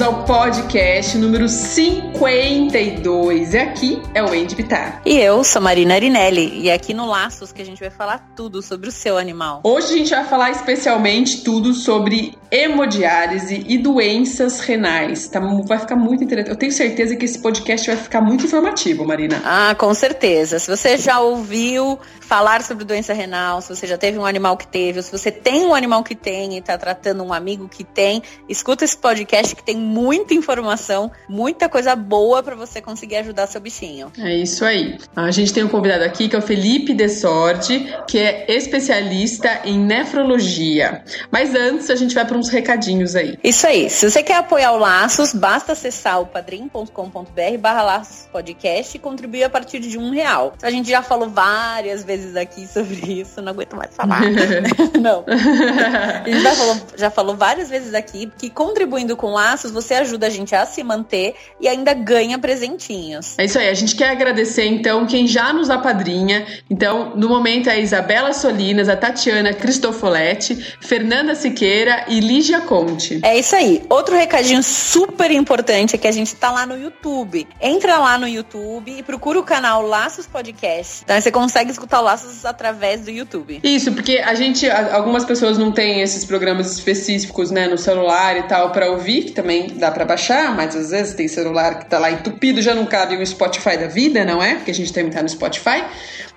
Bem-vindos ao podcast número 52. E aqui é o Andy Bittar. E eu sou Marina Arinelli. E aqui no Laços que a gente vai falar tudo sobre o seu animal. Hoje a gente vai falar especialmente tudo sobre hemodiálise e doenças renais. Tá, vai ficar muito interessante. Eu tenho certeza que esse podcast vai ficar muito informativo, Marina. Ah, com certeza. Se você já ouviu falar sobre doença renal, se você já teve um animal que teve, ou se você tem um animal que tem e está tratando um amigo que tem, escuta esse podcast que tem muita informação, muita coisa boa para você conseguir ajudar seu bichinho. É isso aí. A gente tem um convidado aqui que é o Felipe Desordi, que é especialista em nefrologia. Mas antes a gente vai para uns recadinhos aí. Isso aí. Se você quer apoiar o Laços, basta acessar o padrim.com.br barra Laços Podcast e contribuir a partir de um real. A gente já falou várias vezes aqui sobre isso, não aguento mais falar. não. A gente já falou, já falou várias vezes aqui que contribuindo com laços, você ajuda a gente a se manter e ainda ganha presentinhos. É isso aí, a gente quer agradecer então quem já nos apadrinha. Então, no momento é a Isabela Solinas, a Tatiana Cristofoletti, Fernanda Siqueira e Lígia Conte. É isso aí. Outro recadinho super importante é que a gente tá lá no YouTube. Entra lá no YouTube e procura o canal Laços Podcast. Então você consegue escutar o Laços através do YouTube. Isso, porque a gente, algumas pessoas não têm esses programas específicos, né, no celular e tal para ouvir, que também dá para baixar, mas às vezes tem celular que tá lá entupido, já não cabe o Spotify da vida, não é? Porque a gente também tá no Spotify.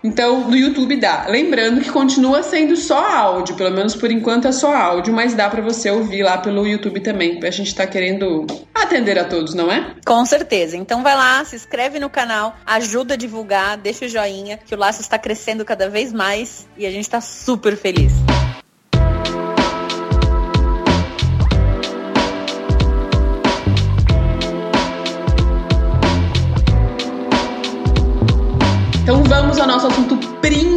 Então, no YouTube dá. Lembrando que continua sendo só áudio, pelo menos por enquanto é só áudio, mas dá para você ouvir lá pelo YouTube também. A gente tá querendo atender a todos, não é? Com certeza. Então vai lá, se inscreve no canal, ajuda a divulgar, deixa o joinha, que o laço está crescendo cada vez mais e a gente tá super feliz. Então vamos ao nosso assunto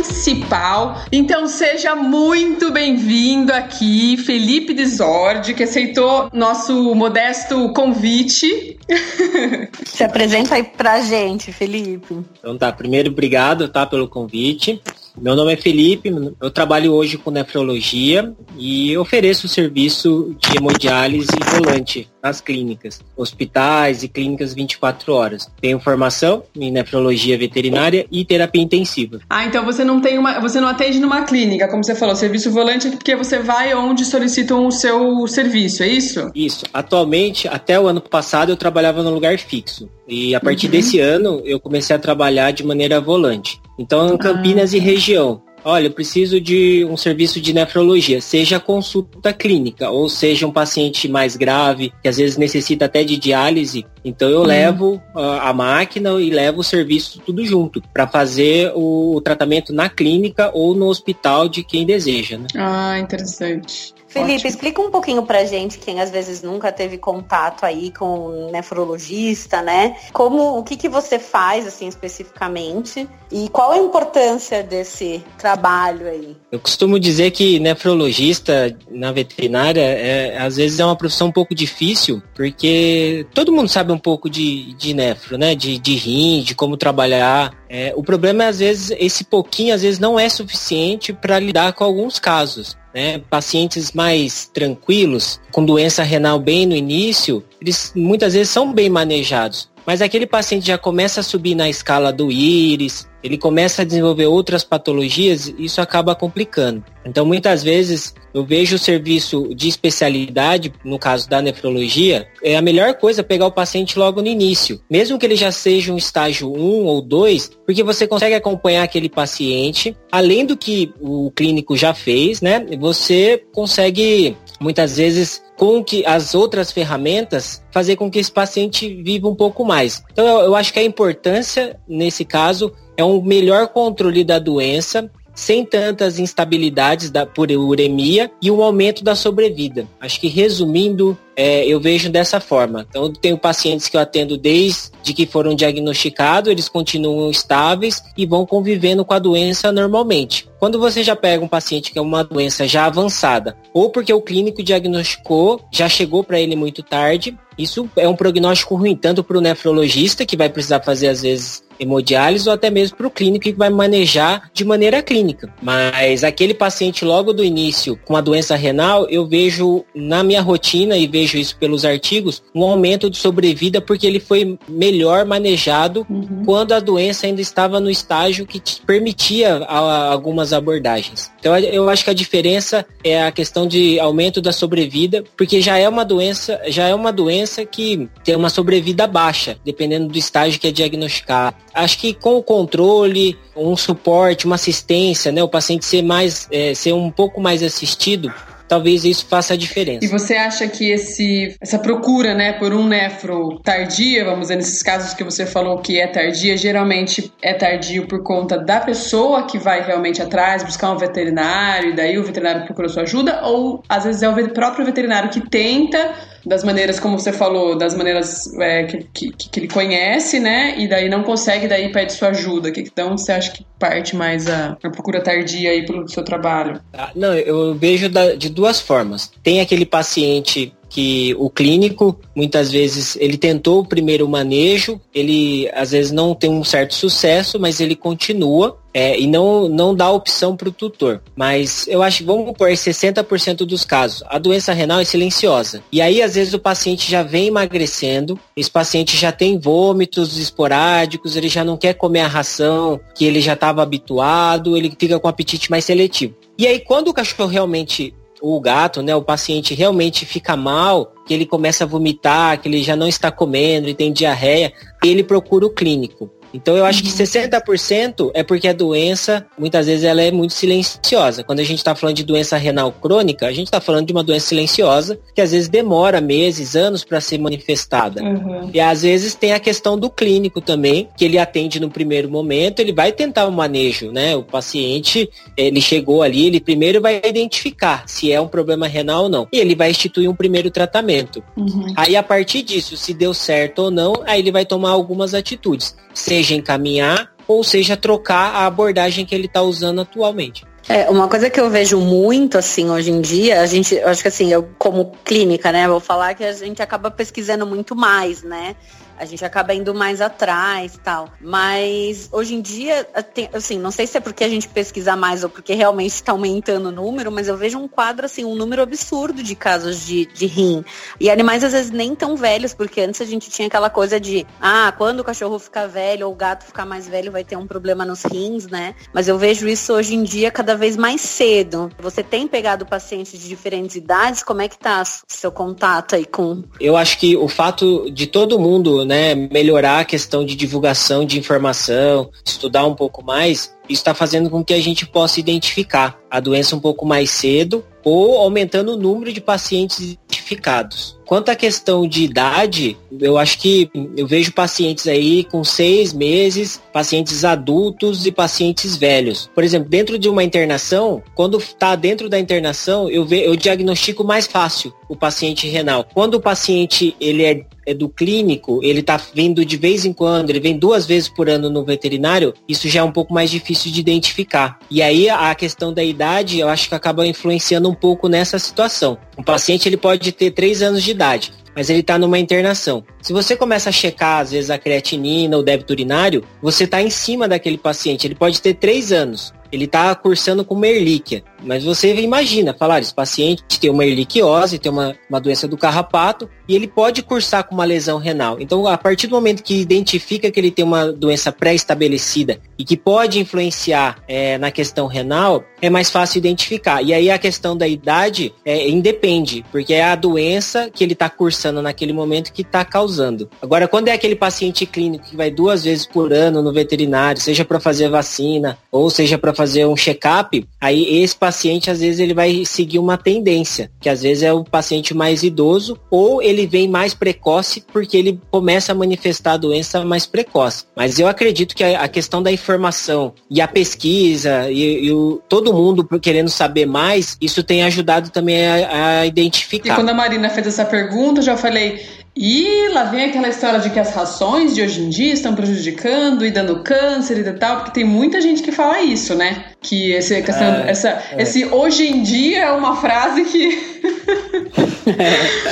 principal. Então seja muito bem-vindo aqui, Felipe Desordi, que aceitou nosso modesto convite. Se apresenta aí pra gente, Felipe. Então tá, primeiro obrigado, tá, pelo convite. Meu nome é Felipe, eu trabalho hoje com nefrologia e ofereço o serviço de hemodiálise volante nas clínicas, hospitais e clínicas 24 horas. Tenho formação em nefrologia veterinária e terapia intensiva. Ah, então você não tem uma, você não atende numa clínica, como você falou, serviço volante porque você vai onde solicitam o seu serviço, é isso? Isso. Atualmente, até o ano passado eu trabalhava no lugar fixo. E a partir uhum. desse ano eu comecei a trabalhar de maneira volante. Então, em Campinas ah. e região. Olha, eu preciso de um serviço de nefrologia, seja consulta clínica, ou seja um paciente mais grave, que às vezes necessita até de diálise. Então eu hum. levo a, a máquina e levo o serviço tudo junto, para fazer o, o, tratamento na clínica ou no hospital de quem deseja. Né? Ah, interessante. Felipe, Ótimo. explica um pouquinho pra gente, quem às vezes nunca teve contato aí com um nefrologista, né? Como, o que que você faz, assim, especificamente? E qual a importância desse trabalho aí? Eu costumo dizer que nefrologista na veterinária, é, às vezes é uma profissão um pouco difícil, porque todo mundo sabe um pouco de, de nefro, né? De, de rim, de como trabalhar. É, o problema é, às vezes, esse pouquinho, às vezes, não é suficiente para lidar com alguns casos. Né? Pacientes mais tranquilos, com doença renal bem no início, eles muitas vezes são bem manejados. Mas aquele paciente já começa a subir na escala do íris, ele começa a desenvolver outras patologias, isso acaba complicando. Então, muitas vezes, eu vejo o serviço de especialidade, no caso da nefrologia, é a melhor coisa pegar o paciente logo no início. Mesmo que ele já seja um estágio 1 ou 2, porque você consegue acompanhar aquele paciente, além do que o clínico já fez, né? Você consegue, muitas vezes, com que as outras ferramentas fazer com que esse paciente viva um pouco mais. Então eu, eu acho que a importância nesse caso é um melhor controle da doença sem tantas instabilidades da, por uremia e um aumento da sobrevida. Acho que resumindo, é, eu vejo dessa forma. Então, eu tenho pacientes que eu atendo desde que foram diagnosticados, eles continuam estáveis e vão convivendo com a doença normalmente. Quando você já pega um paciente que é uma doença já avançada, ou porque o clínico diagnosticou, já chegou para ele muito tarde, isso é um prognóstico ruim, tanto para o nefrologista, que vai precisar fazer, às vezes, hemodiálise ou até mesmo para o clínico que vai manejar de maneira clínica. Mas aquele paciente logo do início com a doença renal, eu vejo na minha rotina e vejo isso pelos artigos, um aumento de sobrevida porque ele foi melhor manejado uhum. quando a doença ainda estava no estágio que permitia algumas abordagens. Então eu acho que a diferença é a questão de aumento da sobrevida, porque já é uma doença, já é uma doença que tem uma sobrevida baixa, dependendo do estágio que é diagnosticado acho que com o controle, um suporte, uma assistência, né, o paciente ser mais, é, ser um pouco mais assistido, talvez isso faça a diferença. E você acha que esse, essa procura, né, por um nefro tardia, vamos dizer, nesses casos que você falou que é tardia, geralmente é tardio por conta da pessoa que vai realmente atrás, buscar um veterinário, e daí o veterinário procura sua ajuda, ou às vezes é o próprio veterinário que tenta das maneiras, como você falou, das maneiras é, que, que, que, ele conhece, né? E daí não consegue, daí pede sua ajuda. Então você acha que parte mais a, a procura tardia aí pelo seu trabalho? Ah, não, eu vejo da, de duas formas. Tem aquele paciente que o clínico, muitas vezes, ele tentou o primeiro manejo, ele às vezes não tem um certo sucesso, mas ele continua é, e não, não dá opção para o tutor. Mas eu acho que vamos por 60% dos casos, a doença renal é silenciosa. E aí, às vezes, o paciente já vem emagrecendo, esse paciente já tem vômitos esporádicos, ele já não quer comer a ração que ele já estava habituado, ele fica com apetite mais seletivo. E aí, quando o cachorro realmente o gato, né, o paciente realmente fica mal, que ele começa a vomitar, que ele já não está comendo, ele tem diarreia, ele procura o clínico. Então eu acho que 60% uhum. é porque a doença, muitas vezes, ela é muito silenciosa. Quando a gente está falando de doença renal crônica, a gente está falando de uma doença silenciosa que às vezes demora meses, anos para ser manifestada. Uhum. E às vezes tem a questão do clínico também, que ele atende no primeiro momento, ele vai tentar o um manejo, né? O paciente, ele chegou ali, ele primeiro vai identificar se é um problema renal ou não. E ele vai instituir um primeiro tratamento. Uhum. Aí a partir disso, se deu certo ou não, aí ele vai tomar algumas atitudes. Seja seja encaminhar ou seja trocar a abordagem que ele está usando atualmente. É, uma coisa que eu vejo muito, assim, hoje em dia, a gente, eu acho que assim, eu como clínica, né, vou falar que a gente acaba pesquisando muito mais, né? A gente acaba indo mais atrás tal. Mas hoje em dia, assim, não sei se é porque a gente pesquisa mais ou porque realmente está aumentando o número, mas eu vejo um quadro, assim, um número absurdo de casos de, de rim. E animais às vezes nem tão velhos, porque antes a gente tinha aquela coisa de, ah, quando o cachorro ficar velho ou o gato ficar mais velho vai ter um problema nos rins, né? Mas eu vejo isso hoje em dia cada vez mais cedo. Você tem pegado pacientes de diferentes idades? Como é que tá seu contato aí com? Eu acho que o fato de todo mundo né, melhorar a questão de divulgação de informação, estudar um pouco mais, isso está fazendo com que a gente possa identificar a doença um pouco mais cedo ou aumentando o número de pacientes identificados. Quanto à questão de idade, eu acho que eu vejo pacientes aí com seis meses, pacientes adultos e pacientes velhos. Por exemplo, dentro de uma internação, quando está dentro da internação, eu, ve, eu diagnostico mais fácil o paciente renal. Quando o paciente ele é é do clínico, ele está vindo de vez em quando, ele vem duas vezes por ano no veterinário, isso já é um pouco mais difícil de identificar. E aí a questão da idade, eu acho que acaba influenciando um pouco nessa situação. O paciente ele pode ter três anos de idade, mas ele está numa internação. Se você começa a checar, às vezes, a creatinina, o débito urinário, você está em cima daquele paciente. Ele pode ter três anos, ele está cursando com uma erlíquia. Mas você imagina, falar, esse paciente tem uma erliquiose, tem uma, uma doença do carrapato, e ele pode cursar com uma lesão renal. Então, a partir do momento que identifica que ele tem uma doença pré-estabelecida e que pode influenciar é, na questão renal, é mais fácil identificar. E aí a questão da idade é, independe, porque é a doença que ele está cursando naquele momento que está causando. Agora, quando é aquele paciente clínico que vai duas vezes por ano no veterinário, seja para fazer vacina ou seja para fazer um check-up, aí esse paciente, às vezes, ele vai seguir uma tendência, que às vezes é o paciente mais idoso, ou ele vem mais precoce porque ele começa a manifestar a doença mais precoce. Mas eu acredito que a, questão da informação e a pesquisa e, e o, todo mundo querendo saber mais, isso tem ajudado também a, a identificar. E quando a Marina fez essa pergunta, eu já falei, e lá vem aquela história de que as rações de hoje em dia estão prejudicando e dando câncer e tal, porque tem muita gente que fala isso, né? Que esse, questão, é, essa, é. esse hoje em dia é uma frase que.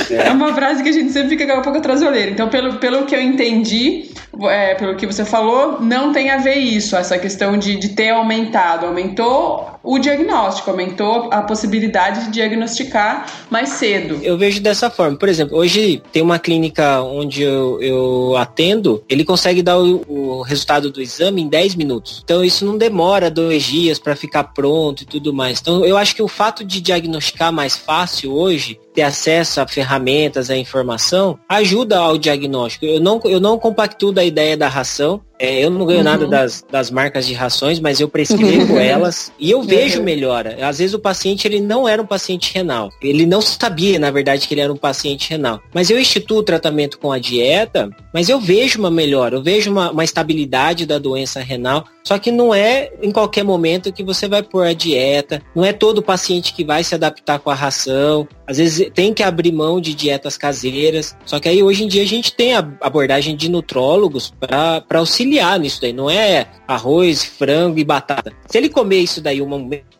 é. é uma frase que a gente sempre fica um pouco atrás da orelha. Então, pelo, pelo que eu entendi, é, pelo que você falou, não tem a ver isso, essa questão de, de ter aumentado. Aumentou o diagnóstico, aumentou a possibilidade de diagnosticar mais cedo. Eu vejo dessa forma. Por exemplo, hoje tem uma clínica onde eu, eu atendo, ele consegue dar o, o, resultado do exame em 10 minutos. Então isso não demora dois dias para ficar pronto e tudo mais. Então eu acho que o fato de diagnosticar mais fácil hoje ter acesso a ferramentas, a informação, ajuda ao diagnóstico. Eu não, eu não compactuo da ideia da ração. É, eu não ganho uhum. nada das, das marcas de rações, mas eu prescrevo elas e eu vejo uhum. melhora. Às vezes o paciente ele não era um paciente renal. Ele não sabia, na verdade, que ele era um paciente renal. Mas eu instituo o tratamento com a dieta, mas eu vejo uma melhora, eu vejo uma, uma estabilidade da doença renal. Só que não é em qualquer momento que você vai pôr a dieta, não é todo paciente que vai se adaptar com a ração. Às vezes tem que abrir mão de dietas caseiras. Só que aí hoje em dia a gente tem a abordagem de nutrólogos para auxiliar nisso daí. Não é arroz, frango e batata. Se ele comer isso daí uma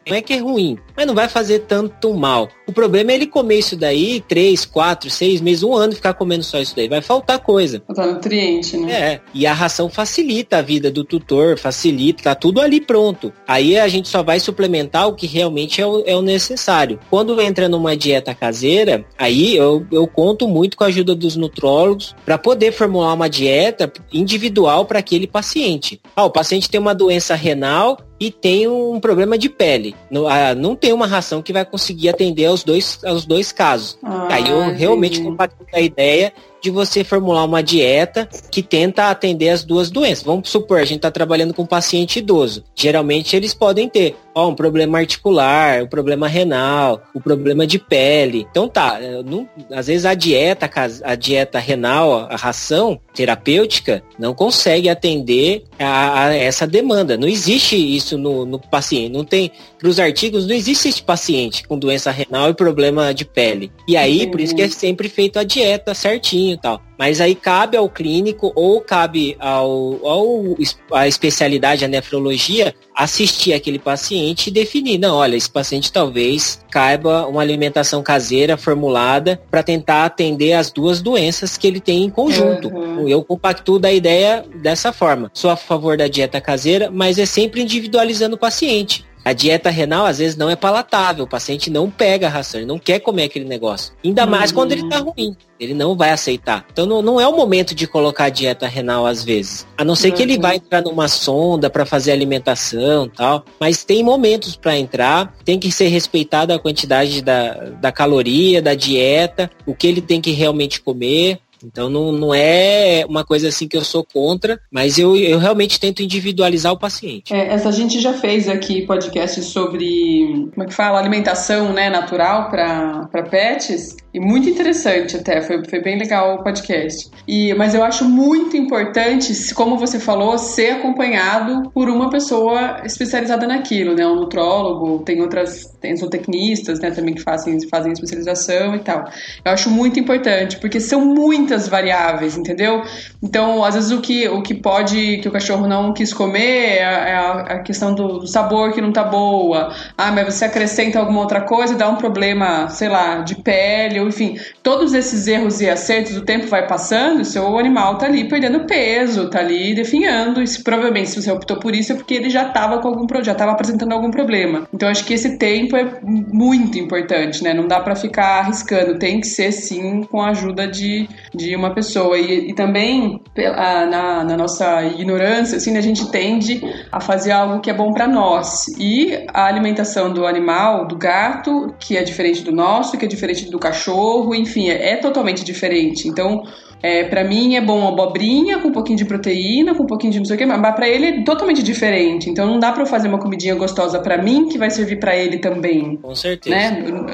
não é que é ruim, mas não vai fazer tanto mal. O problema é ele comer isso daí três, quatro, seis meses, um ano ficar comendo só isso daí. Vai faltar coisa. Faltar nutriente, né? É. E a ração facilita a vida do tutor, facilita, tá tudo ali pronto. Aí a gente só vai suplementar o que realmente é o, é o necessário. Quando entra numa dieta caseira, aí eu, eu conto muito com a ajuda dos nutrólogos para poder formular uma dieta individual para aquele paciente. Ah, o paciente tem uma doença renal, e tem um problema de pele. Não, ah, não tem uma ração que vai conseguir atender aos dois, aos dois casos. Ah, Aí eu realmente compacto a ideia de você formular uma dieta que tenta atender as duas doenças. Vamos supor, a gente está trabalhando com um paciente idoso. Geralmente eles podem ter ó, um problema articular, um problema renal, o um problema de pele. Então tá, não, às vezes a dieta, a dieta renal, a ração terapêutica, não consegue atender a, a essa demanda. Não existe isso no, no paciente. Não tem, para os artigos, não existe esse paciente com doença renal e problema de pele. E aí, por isso que é sempre feito a dieta certinho e tal. Mas aí cabe ao clínico ou cabe ao, ao a especialidade, a nefrologia, assistir aquele paciente e definir, não, olha, esse paciente talvez caiba uma alimentação caseira formulada para tentar atender as duas doenças que ele tem em conjunto. Uhum. Eu compactuo da ideia dessa forma. Sou a favor da dieta caseira, mas é sempre individualizando o paciente. A dieta renal às vezes não é palatável, o paciente não pega a ração, ele não quer comer aquele negócio. Ainda mais quando ele tá ruim. Ele não vai aceitar. Então não, não é o momento de colocar a dieta renal às vezes. A não ser que ele vai entrar numa sonda para fazer alimentação tal. Mas tem momentos para entrar, tem que ser respeitada a quantidade da, da caloria, da dieta, o que ele tem que realmente comer. Então não, não é uma coisa assim que eu sou contra, mas eu, eu realmente tento individualizar o paciente. É, essa gente já fez aqui podcast sobre como é que fala alimentação né, natural para pets e muito interessante até, foi, foi bem legal o podcast. E, mas eu acho muito importante, como você falou, ser acompanhado por uma pessoa especializada naquilo, né? Um nutrólogo, tem outras, tem zootecnistas, né, também que fazem, fazem especialização e tal. Eu acho muito importante, porque são muitas variáveis, entendeu? Então, às vezes o que, o que pode, que o cachorro não quis comer é a, é a questão do, do sabor que não tá boa. Ah, mas você acrescenta alguma outra coisa e dá um problema, sei lá, de pele enfim, todos esses erros e acertos, o tempo vai passando, o seu animal tá ali perdendo peso, tá ali definhando, e se, provavelmente se você optou por isso é porque ele já estava com algum já estava apresentando algum problema. Então acho que esse tempo é muito importante, né? Não dá para ficar arriscando, tem que ser sim com a ajuda de, de uma pessoa. E, e também na, na nossa ignorância, assim, a gente tende a fazer algo que é bom para nós. E a alimentação do animal, do gato, que é diferente do nosso, que é diferente do cachorro cachorro, enfim, é, é totalmente diferente. Então, É, para mim é bom abobrinha com um pouquinho de proteína, com um pouquinho de não sei o que, mas para ele é totalmente diferente. Então não dá para eu fazer uma comidinha gostosa para mim que vai servir para ele também. Com certeza. Né?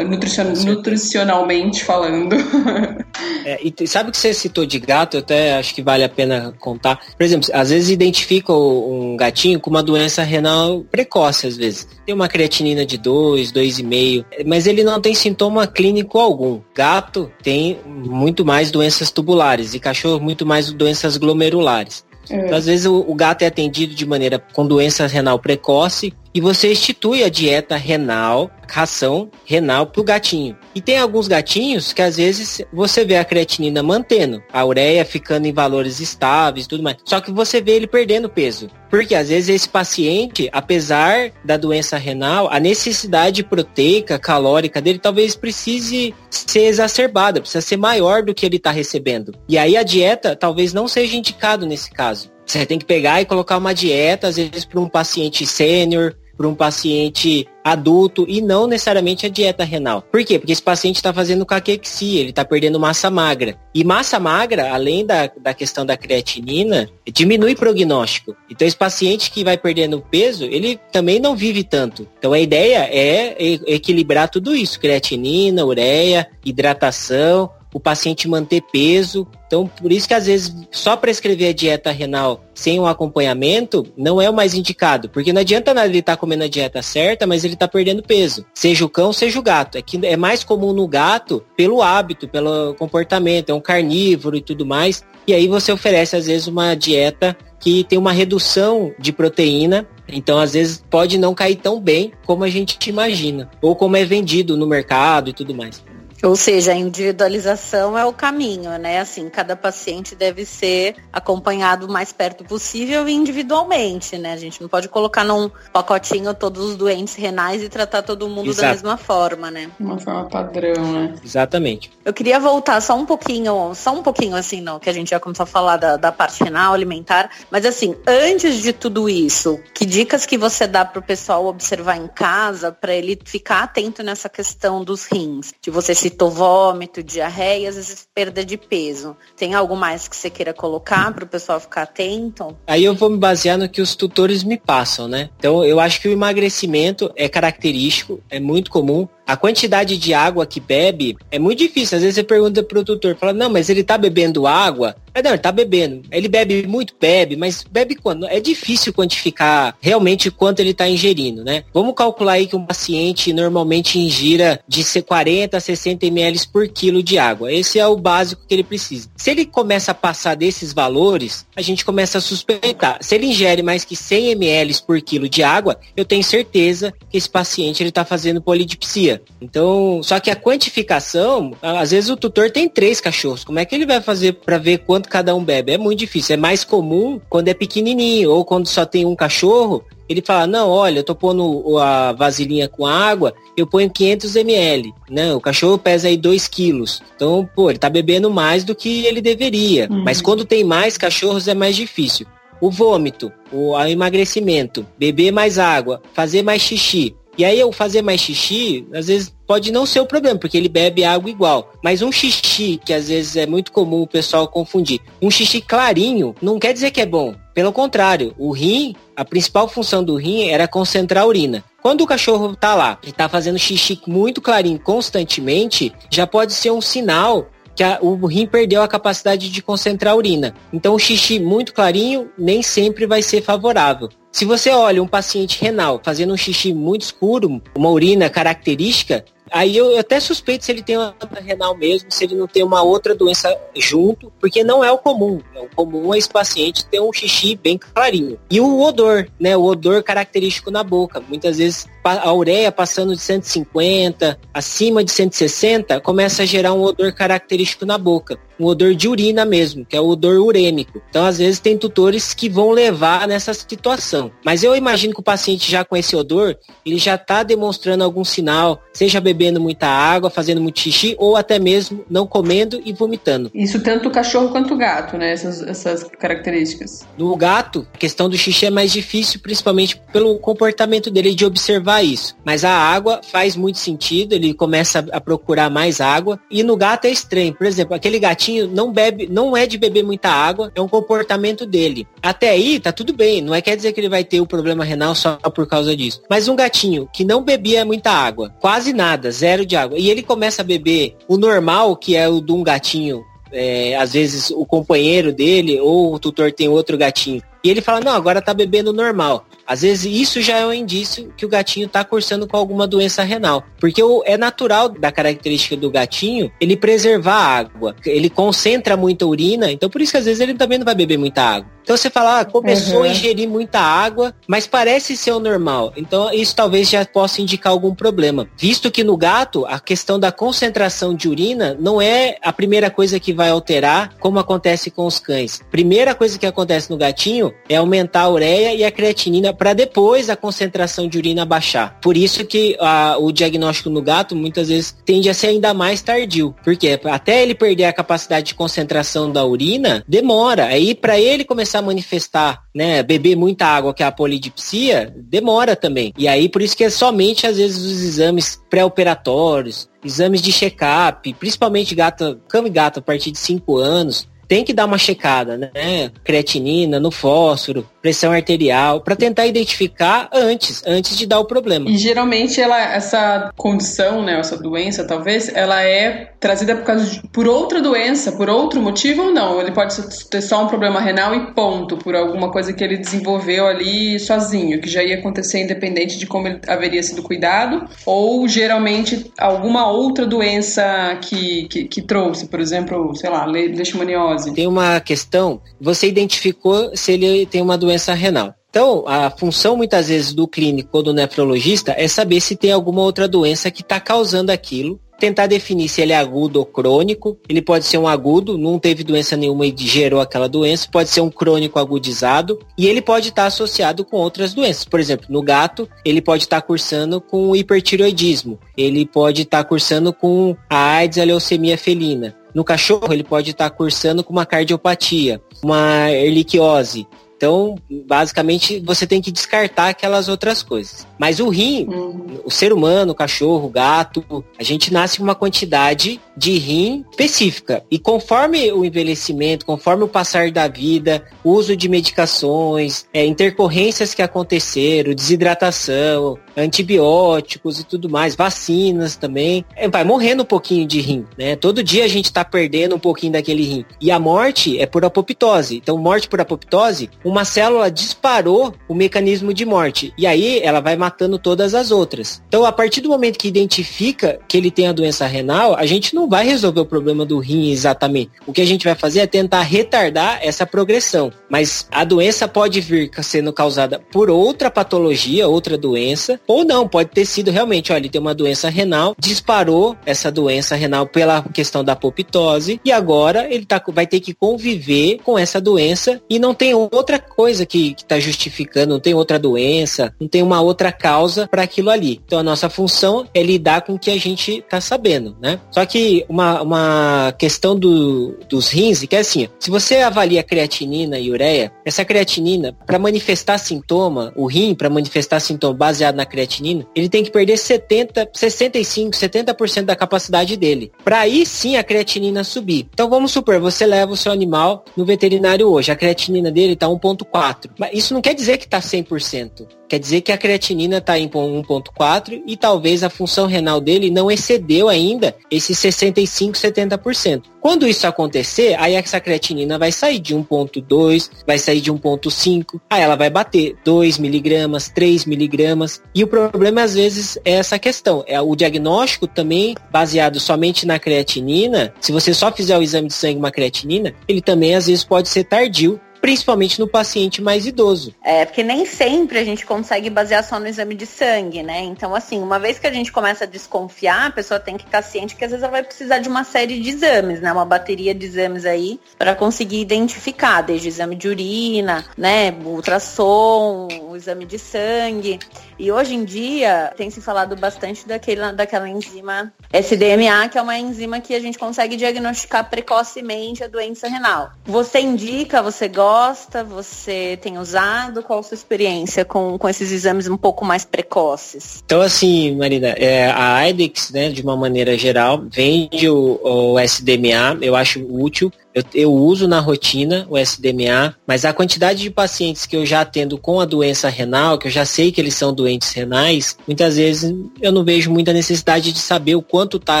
Nutricion, Com certeza. Nutricionalmente falando. É, e sabe o que você citou de gato? Eu até acho que vale a pena contar. Por exemplo, às vezes identifica um gatinho com uma doença renal precoce, às vezes. Tem uma creatinina de 2, 2,5, mas ele não tem sintoma clínico algum. Gato tem muito mais doenças tubulares e cachorro muito mais doenças glomerulares. É. Então, às vezes o, o, gato é atendido de maneira com doença renal precoce e você institui a dieta renal, ração renal para o gatinho. E tem alguns gatinhos que às vezes você vê a creatinina mantendo, a ureia ficando em valores estáveis tudo mais. Só que você vê ele perdendo peso. Porque às vezes esse paciente, apesar da doença renal, a necessidade proteica, calórica dele talvez precise ser exacerbada, precisa ser maior do que ele está recebendo. E aí a dieta talvez não seja indicado nesse caso. Você tem que pegar e colocar uma dieta, às vezes, para um paciente sênior, para um paciente adulto e não necessariamente a dieta renal. Por quê? Porque esse paciente está fazendo caquexia, ele está perdendo massa magra. E massa magra, além da, da questão da creatinina, diminui prognóstico. Então esse paciente que vai perdendo peso, ele também não vive tanto. Então a ideia é equilibrar tudo isso, creatinina, ureia, hidratação, o paciente manter peso. Então, por isso que às vezes só prescrever a dieta renal sem um acompanhamento não é o mais indicado, porque não adianta nada ele estar tá comendo a dieta certa, mas ele está perdendo peso. Seja o cão, seja o gato. É que é mais comum no gato pelo hábito, pelo comportamento, é um carnívoro e tudo mais. E aí você oferece às vezes uma dieta que tem uma redução de proteína então, às vezes, pode não cair tão bem como a gente imagina, ou como é vendido no mercado e tudo mais. Ou seja, a individualização é o caminho, né? Assim, cada paciente deve ser acompanhado o mais perto possível e individualmente, né? A gente não pode colocar num pacotinho todos os doentes renais e tratar todo mundo Exato. da mesma forma, né? Uma forma padrão, né? Exatamente. Eu queria voltar só um pouquinho, só um pouquinho assim, não, que a gente já começou a falar da, da parte renal, alimentar, mas assim, antes de tudo isso, que dicas que você dá pro pessoal observar em casa para ele ficar atento nessa questão dos rins? De você se citou vômito, diarreia, às vezes perda de peso. Tem algo mais que você queira colocar para o pessoal ficar atento? Aí eu vou me basear no que os tutores me passam, né? Então eu acho que o emagrecimento é característico, é muito comum. A quantidade de água que bebe é muito difícil. Às vezes você pergunta pro tutor, fala, não, mas ele tá bebendo água? É, não, ele tá bebendo. Ele bebe muito? Bebe, mas bebe quando? É difícil quantificar realmente quanto ele tá ingerindo, né? Vamos calcular aí que um paciente normalmente ingira de 40 a 60 ml por quilo de água. Esse é o básico que ele precisa. Se ele começa a passar desses valores, a gente começa a suspeitar. Se ele ingere mais que 100 ml por quilo de água, eu tenho certeza que esse paciente ele tá fazendo polidipsia. Então, só que a quantificação, às vezes o tutor tem três cachorros. Como é que ele vai fazer para ver quanto cada um bebe? É muito difícil. É mais comum quando é pequenininho ou quando só tem um cachorro. Ele fala, não, olha, eu tô pondo a vasilhinha com água, eu ponho 500 ml, né? O cachorro pesa aí 2 quilos. Então, pô, ele tá bebendo mais do que ele deveria. Uhum. Mas quando tem mais cachorros é mais difícil. O vômito, o emagrecimento, beber mais água, fazer mais xixi. E aí eu fazer mais xixi, às vezes pode não ser o problema, porque ele bebe água igual. Mas um xixi, que às vezes é muito comum o pessoal confundir, um xixi clarinho não quer dizer que é bom. Pelo contrário, o rim, a principal função do rim era concentrar a urina. Quando o cachorro tá lá e tá fazendo xixi muito clarinho constantemente, já pode ser um sinal que a, o rim perdeu a capacidade de concentrar a urina. Então o xixi muito clarinho nem sempre vai ser favorável. Se você olha um paciente renal fazendo um xixi muito escuro, uma urina característica, Aí eu, até suspeito se ele tem uma renal mesmo, se ele não tem uma outra doença junto, porque não é o comum. O comum é esse paciente ter um xixi bem clarinho. E o odor, né? O odor característico na boca. Muitas vezes a ureia passando de 150, acima de 160, começa a gerar um odor característico na boca. Um odor de urina mesmo, que é o odor urêmico. Então, às vezes, tem tutores que vão levar nessa situação. Mas eu imagino que o paciente já com esse odor, ele já está demonstrando algum sinal, seja bebendo muita água, fazendo muito xixi, ou até mesmo não comendo e vomitando. Isso tanto o cachorro quanto o gato, né? Essas, essas características. No gato, a questão do xixi é mais difícil, principalmente pelo comportamento dele de observar isso. Mas a água faz muito sentido, ele começa a procurar mais água. E no gato é estranho. Por exemplo, aquele gatinho gatinho não bebe, não é de beber muita água, é um comportamento dele. Até aí tá tudo bem, não é quer dizer que ele vai ter o problema renal só por causa disso. Mas um gatinho que não bebia muita água, quase nada, zero de água, e ele começa a beber o normal, que é o de um gatinho é, às vezes o companheiro dele ou o tutor tem outro gatinho. E ele fala, não, agora tá bebendo normal. Às vezes isso já é um indício que o gatinho está cursando com alguma doença renal. Porque é natural da característica do gatinho ele preservar a água. Ele concentra muita urina, então por isso que às vezes ele também não vai beber muita água. Então você fala, ah, começou uhum. a ingerir muita água, mas parece ser o normal. Então isso talvez já possa indicar algum problema. Visto que no gato, a questão da concentração de urina não é a primeira coisa que vai alterar, como acontece com os cães. Primeira coisa que acontece no gatinho é aumentar a ureia e a creatinina para depois a concentração de urina baixar. Por isso que a, o diagnóstico no gato muitas vezes tende a ser ainda mais tardio, porque até ele perder a capacidade de concentração da urina, demora. Aí para ele começar a manifestar, né, beber muita água, que é a polidipsia, demora também. E aí por isso que é somente às vezes os exames pré-operatórios, exames de check-up, principalmente gata, cama e gato a partir de 5 anos, tem que dar uma checada, né? Creatinina no fósforo, pressão arterial, para tentar identificar antes, antes de dar o problema. E geralmente ela, essa condição, né, essa doença, talvez, ela é trazida por causa de, por outra doença, por outro motivo ou não? Ele pode ter só um problema renal e ponto, por alguma coisa que ele desenvolveu ali sozinho, que já ia acontecer independente de como ele haveria sido cuidado, ou geralmente alguma outra doença que, que, que trouxe, por exemplo, sei lá, leishmaniose tem uma questão, você identificou se ele tem uma doença renal. Então, a função muitas vezes do clínico ou do nefrologista é saber se tem alguma outra doença que está causando aquilo tentar definir se ele é agudo ou crônico. Ele pode ser um agudo, não teve doença nenhuma e gerou aquela doença. Pode ser um crônico agudizado. E ele pode estar associado com outras doenças. Por exemplo, no gato, ele pode estar cursando com hipertiroidismo. Ele pode estar cursando com a AIDS, a leucemia felina. No cachorro, ele pode estar cursando com uma cardiopatia, uma erliquiose. Então, basicamente, você tem que descartar aquelas outras coisas. Mas o rim, uhum. o ser humano, o cachorro, o gato, a gente nasce com uma quantidade de rim específica. E conforme o envelhecimento, conforme o passar da vida, uso de medicações, é, intercorrências que aconteceram, desidratação, antibióticos e tudo mais, vacinas também, é, vai morrendo um pouquinho de rim, né? Todo dia a gente está perdendo um pouquinho daquele rim. E a morte é por apoptose. Então, morte por apoptose, uma célula disparou o mecanismo de morte. E aí ela vai matando todas as outras. Então, a partir do momento que identifica que ele tem a doença renal, a gente não vai resolver o problema do rim exatamente. O que a gente vai fazer é tentar retardar essa progressão. Mas a doença pode vir sendo causada por outra patologia, outra doença, ou não, pode ter sido realmente, olha, ele tem uma doença renal, disparou essa doença renal pela questão da apoptose e agora ele tá, vai ter que conviver com essa doença e não tem outra coisa que está justificando, não tem outra doença, não tem uma outra causa para aquilo ali. Então a nossa função é lidar com o que a gente está sabendo, né? Só que uma, uma questão do, dos rins, que é assim, se você avalia creatinina e ureia, essa creatinina, para manifestar sintoma, o rim, para manifestar sintoma baseado na creatinina, ele tem que perder 70, 65, 70% da capacidade dele. Para aí sim a creatinina subir. Então vamos supor, você leva o seu animal no veterinário hoje, a creatinina dele está 1.4. Mas isso não quer dizer que está 100%. Quer dizer que a creatinina está em 1.4 e talvez a função renal dele não excedeu ainda esses 65, 70%. Quando isso acontecer, aí essa creatinina vai sair de 1.2, vai sair de 1.5, aí ela vai bater 2 miligramas, 3 miligramas. E o problema às vezes é essa questão. É o diagnóstico também baseado somente na creatinina. Se você só fizer o exame de sangue uma creatinina, ele também às vezes pode ser tardio principalmente no paciente mais idoso. É, porque nem sempre a gente consegue basear só no exame de sangue, né? Então, assim, uma vez que a gente começa a desconfiar, a pessoa tem que estar ciente que às vezes ela vai precisar de uma série de exames, né? Uma bateria de exames aí para conseguir identificar, desde exame de urina, né? Ultrassom, o exame de sangue. E hoje em dia tem se falado bastante daquele, daquela enzima SDMA, que é uma enzima que a gente consegue diagnosticar precocemente a doença renal. Você indica, você gosta gosta? Você tem usado? Qual a sua experiência com, com esses exames um pouco mais precoces? Então, assim, Marina, é, a IDEX, né, de uma maneira geral, vende o, o SDMA, eu acho útil. Eu, eu, uso na rotina o SDMA, mas a quantidade de pacientes que eu já atendo com a doença renal, que eu já sei que eles são doentes renais, muitas vezes eu não vejo muita necessidade de saber o quanto está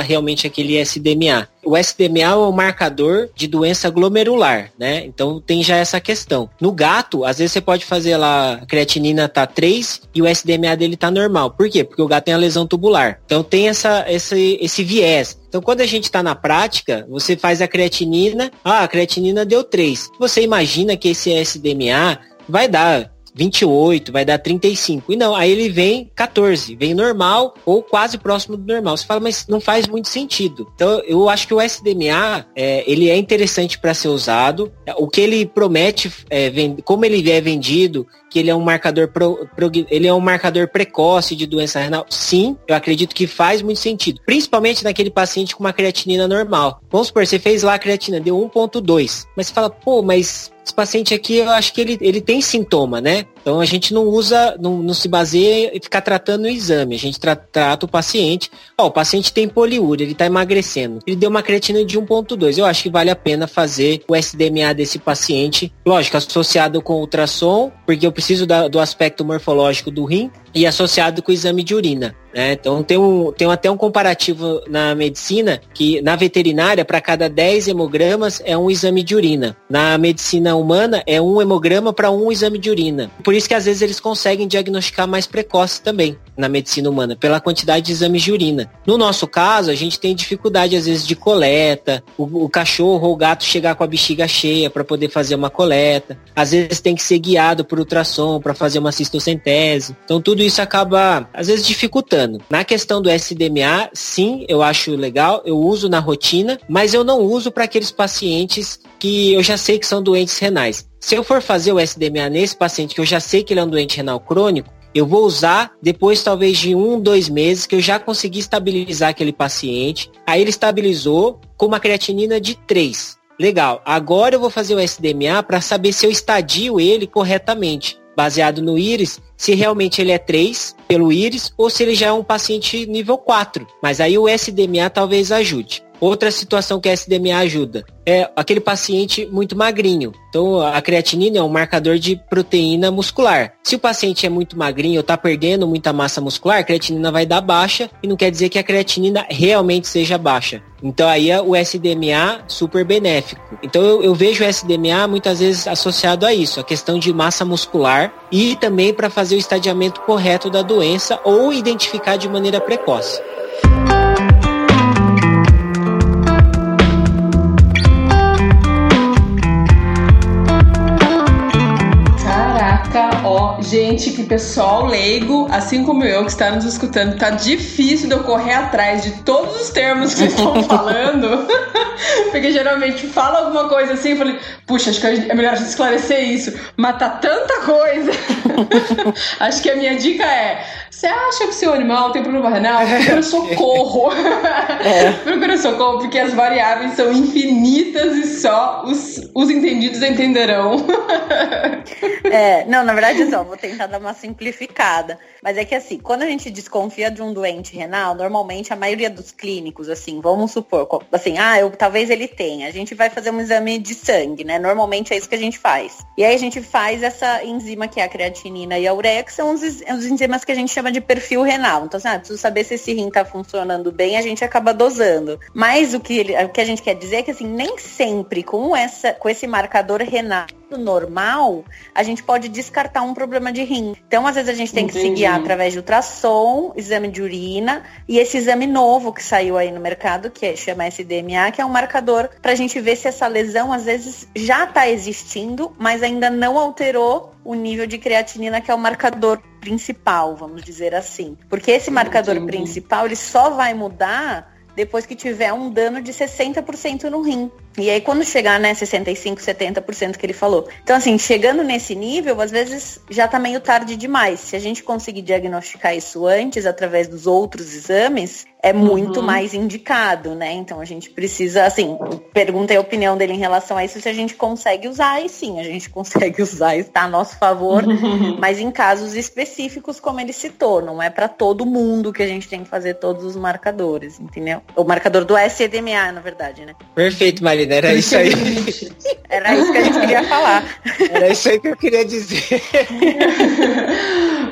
realmente aquele SDMA. O SDMA é o marcador de doença glomerular, né? Então tem já essa questão. No gato, às vezes você pode fazer lá, a creatinina tá 3 e o SDMA dele tá normal. Por quê? Porque o gato tem a lesão tubular. Então tem essa, esse, esse viés. Então, quando a gente está na prática, você faz a creatinina, ah, a creatinina deu 3. Você imagina que esse SDMA vai dar 28, vai dar 35. E não, aí ele vem 14, vem normal ou quase próximo do normal. Você fala, mas não faz muito sentido. Então, eu acho que o SDMA, é, ele é interessante para ser usado. O que ele promete, é, como ele é vendido, que ele é um marcador pro, pro, ele é um marcador precoce de doença renal? Sim, eu acredito que faz muito sentido. Principalmente naquele paciente com uma creatinina normal. Vamos supor, você fez lá a creatina, deu 1.2. Mas você fala, pô, mas paciente aqui, eu acho que ele, ele tem sintoma, né? Então a gente não usa, não, não se baseia em ficar tratando o exame. A gente tra trata o paciente. Ó, o paciente tem poliúria, ele está emagrecendo. Ele deu uma creatina de 1.2. Eu acho que vale a pena fazer o SDMA desse paciente. Lógico, associado com ultrassom, porque eu preciso da, do aspecto morfológico do rim e associado com o exame de urina. Né? Então tem, um, tem até um comparativo na medicina que na veterinária, para cada 10 hemogramas é um exame de urina. Na medicina humana é um hemograma para um exame de urina. Por isso que às vezes eles conseguem diagnosticar mais precoce também na medicina humana, pela quantidade de exames de urina. No nosso caso, a gente tem dificuldade às vezes de coleta, o, o cachorro ou o gato chegar com a bexiga cheia para poder fazer uma coleta. Às vezes tem que ser guiado por ultrassom para fazer uma cistocentese. Então tudo isso acaba às vezes dificultando. Na questão do SDMA, sim, eu acho legal, eu uso na rotina, mas eu não uso para aqueles pacientes que eu já sei que são doentes renais. Se eu for fazer o SDMA nesse paciente que eu já sei que ele é um doente renal crônico, eu vou usar depois talvez de um, dois meses que eu já consegui estabilizar aquele paciente. Aí ele estabilizou com uma creatinina de 3. Legal. Agora eu vou fazer o SDMA para saber se eu estadio ele corretamente, baseado no íris, se realmente ele é 3 pelo íris ou se ele já é um paciente nível 4. Mas aí o SDMA talvez ajude. Outra situação que a SDMA ajuda é aquele paciente muito magrinho. Então, a creatinina é um marcador de proteína muscular. Se o paciente é muito magrinho ou está perdendo muita massa muscular, a creatinina vai dar baixa e não quer dizer que a creatinina realmente seja baixa. Então, aí é o SDMA super benéfico. Então, eu, eu vejo o SDMA muitas vezes associado a isso, a questão de massa muscular e também para fazer o estadiamento correto da doença ou identificar de maneira precoce. Gente, que pessoal leigo, assim como eu que está nos escutando, tá difícil de eu correr atrás de todos os termos que vocês estão falando. Porque geralmente fala alguma coisa assim, eu falei, puxa, acho que é melhor a gente esclarecer isso. Mas tá tanta coisa. acho que a minha dica é: você acha que o seu animal tem problema renal? Procura socorro. É. Procura socorro, porque as variáveis são infinitas e só os, os entendidos entenderão. é, não, na verdade, só, vou tentar dar uma simplificada. Mas é que assim, quando a gente desconfia de um doente renal, normalmente a maioria dos clínicos, assim, vamos supor, assim, ah, eu, talvez ele tenha. A gente vai fazer um exame de sangue, né? Normalmente é isso que a gente faz. E aí a gente faz essa enzima que é a creatinina e a ureia, que são os, os enzimas que a gente chama de perfil renal. Então, assim, ah, preciso saber se esse rim tá funcionando bem, a gente acaba dosando. Mas o que, ele, o que a gente quer dizer é que, assim, nem sempre com, essa, com esse marcador renal normal, a gente pode descartar um problema de rim. Então, às vezes, a gente tem Entendi. que seguir através de ultrassom, exame de urina e esse exame novo que saiu aí no mercado, que é, chama SDMA, que é um marcador para a gente ver se essa lesão, às vezes, já está existindo, mas ainda não alterou o nível de creatinina, que é o marcador principal, vamos dizer assim. Porque esse marcador Entendi. principal, ele só vai mudar depois que tiver um dano de 60% no rim. E aí quando chegar, né, 65, 70% que ele falou. Então assim, chegando nesse nível, às vezes já tá meio tarde demais. Se a gente conseguir diagnosticar isso antes através dos outros exames, é muito uhum. mais indicado, né? Então a gente precisa, assim, pergunta a opinião dele em relação a isso, se a gente consegue usar, e sim, a gente consegue usar, está a nosso favor, uhum. mas em casos específicos, como ele citou, não é para todo mundo que a gente tem que fazer todos os marcadores, entendeu? O marcador do SEDMA, na verdade, né? Perfeito, Marina, era isso aí. era isso que a gente queria falar. Era isso aí que eu queria dizer.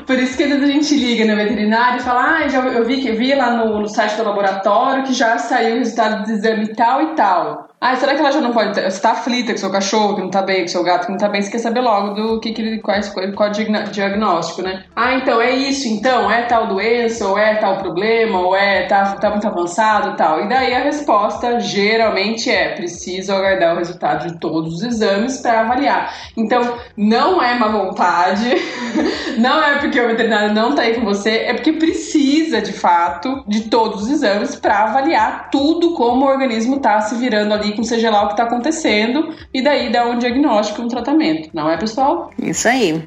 Por isso que a gente liga no veterinário e fala, ah, já, eu vi que eu vi lá no, no site do laboratório que já saiu o resultado do exame tal e tal. Ah, será que ela já não pode. Você tá aflita com seu cachorro que não tá bem, com seu gato que não tá bem, você quer saber logo do que, que ele. Qual, qual o diagnóstico, né? Ah, então é isso, então, é tal doença, ou é tal problema, ou é tá, tá muito avançado tal. E daí a resposta geralmente é preciso aguardar o resultado de todos os exames para avaliar. Então, não é má vontade, não é porque o veterinário não tá aí com você, é porque precisa de fato de todos os exames para avaliar tudo como o organismo tá se virando ali com seja lá o que está acontecendo e daí dá um diagnóstico, um tratamento, não é, pessoal? Isso aí.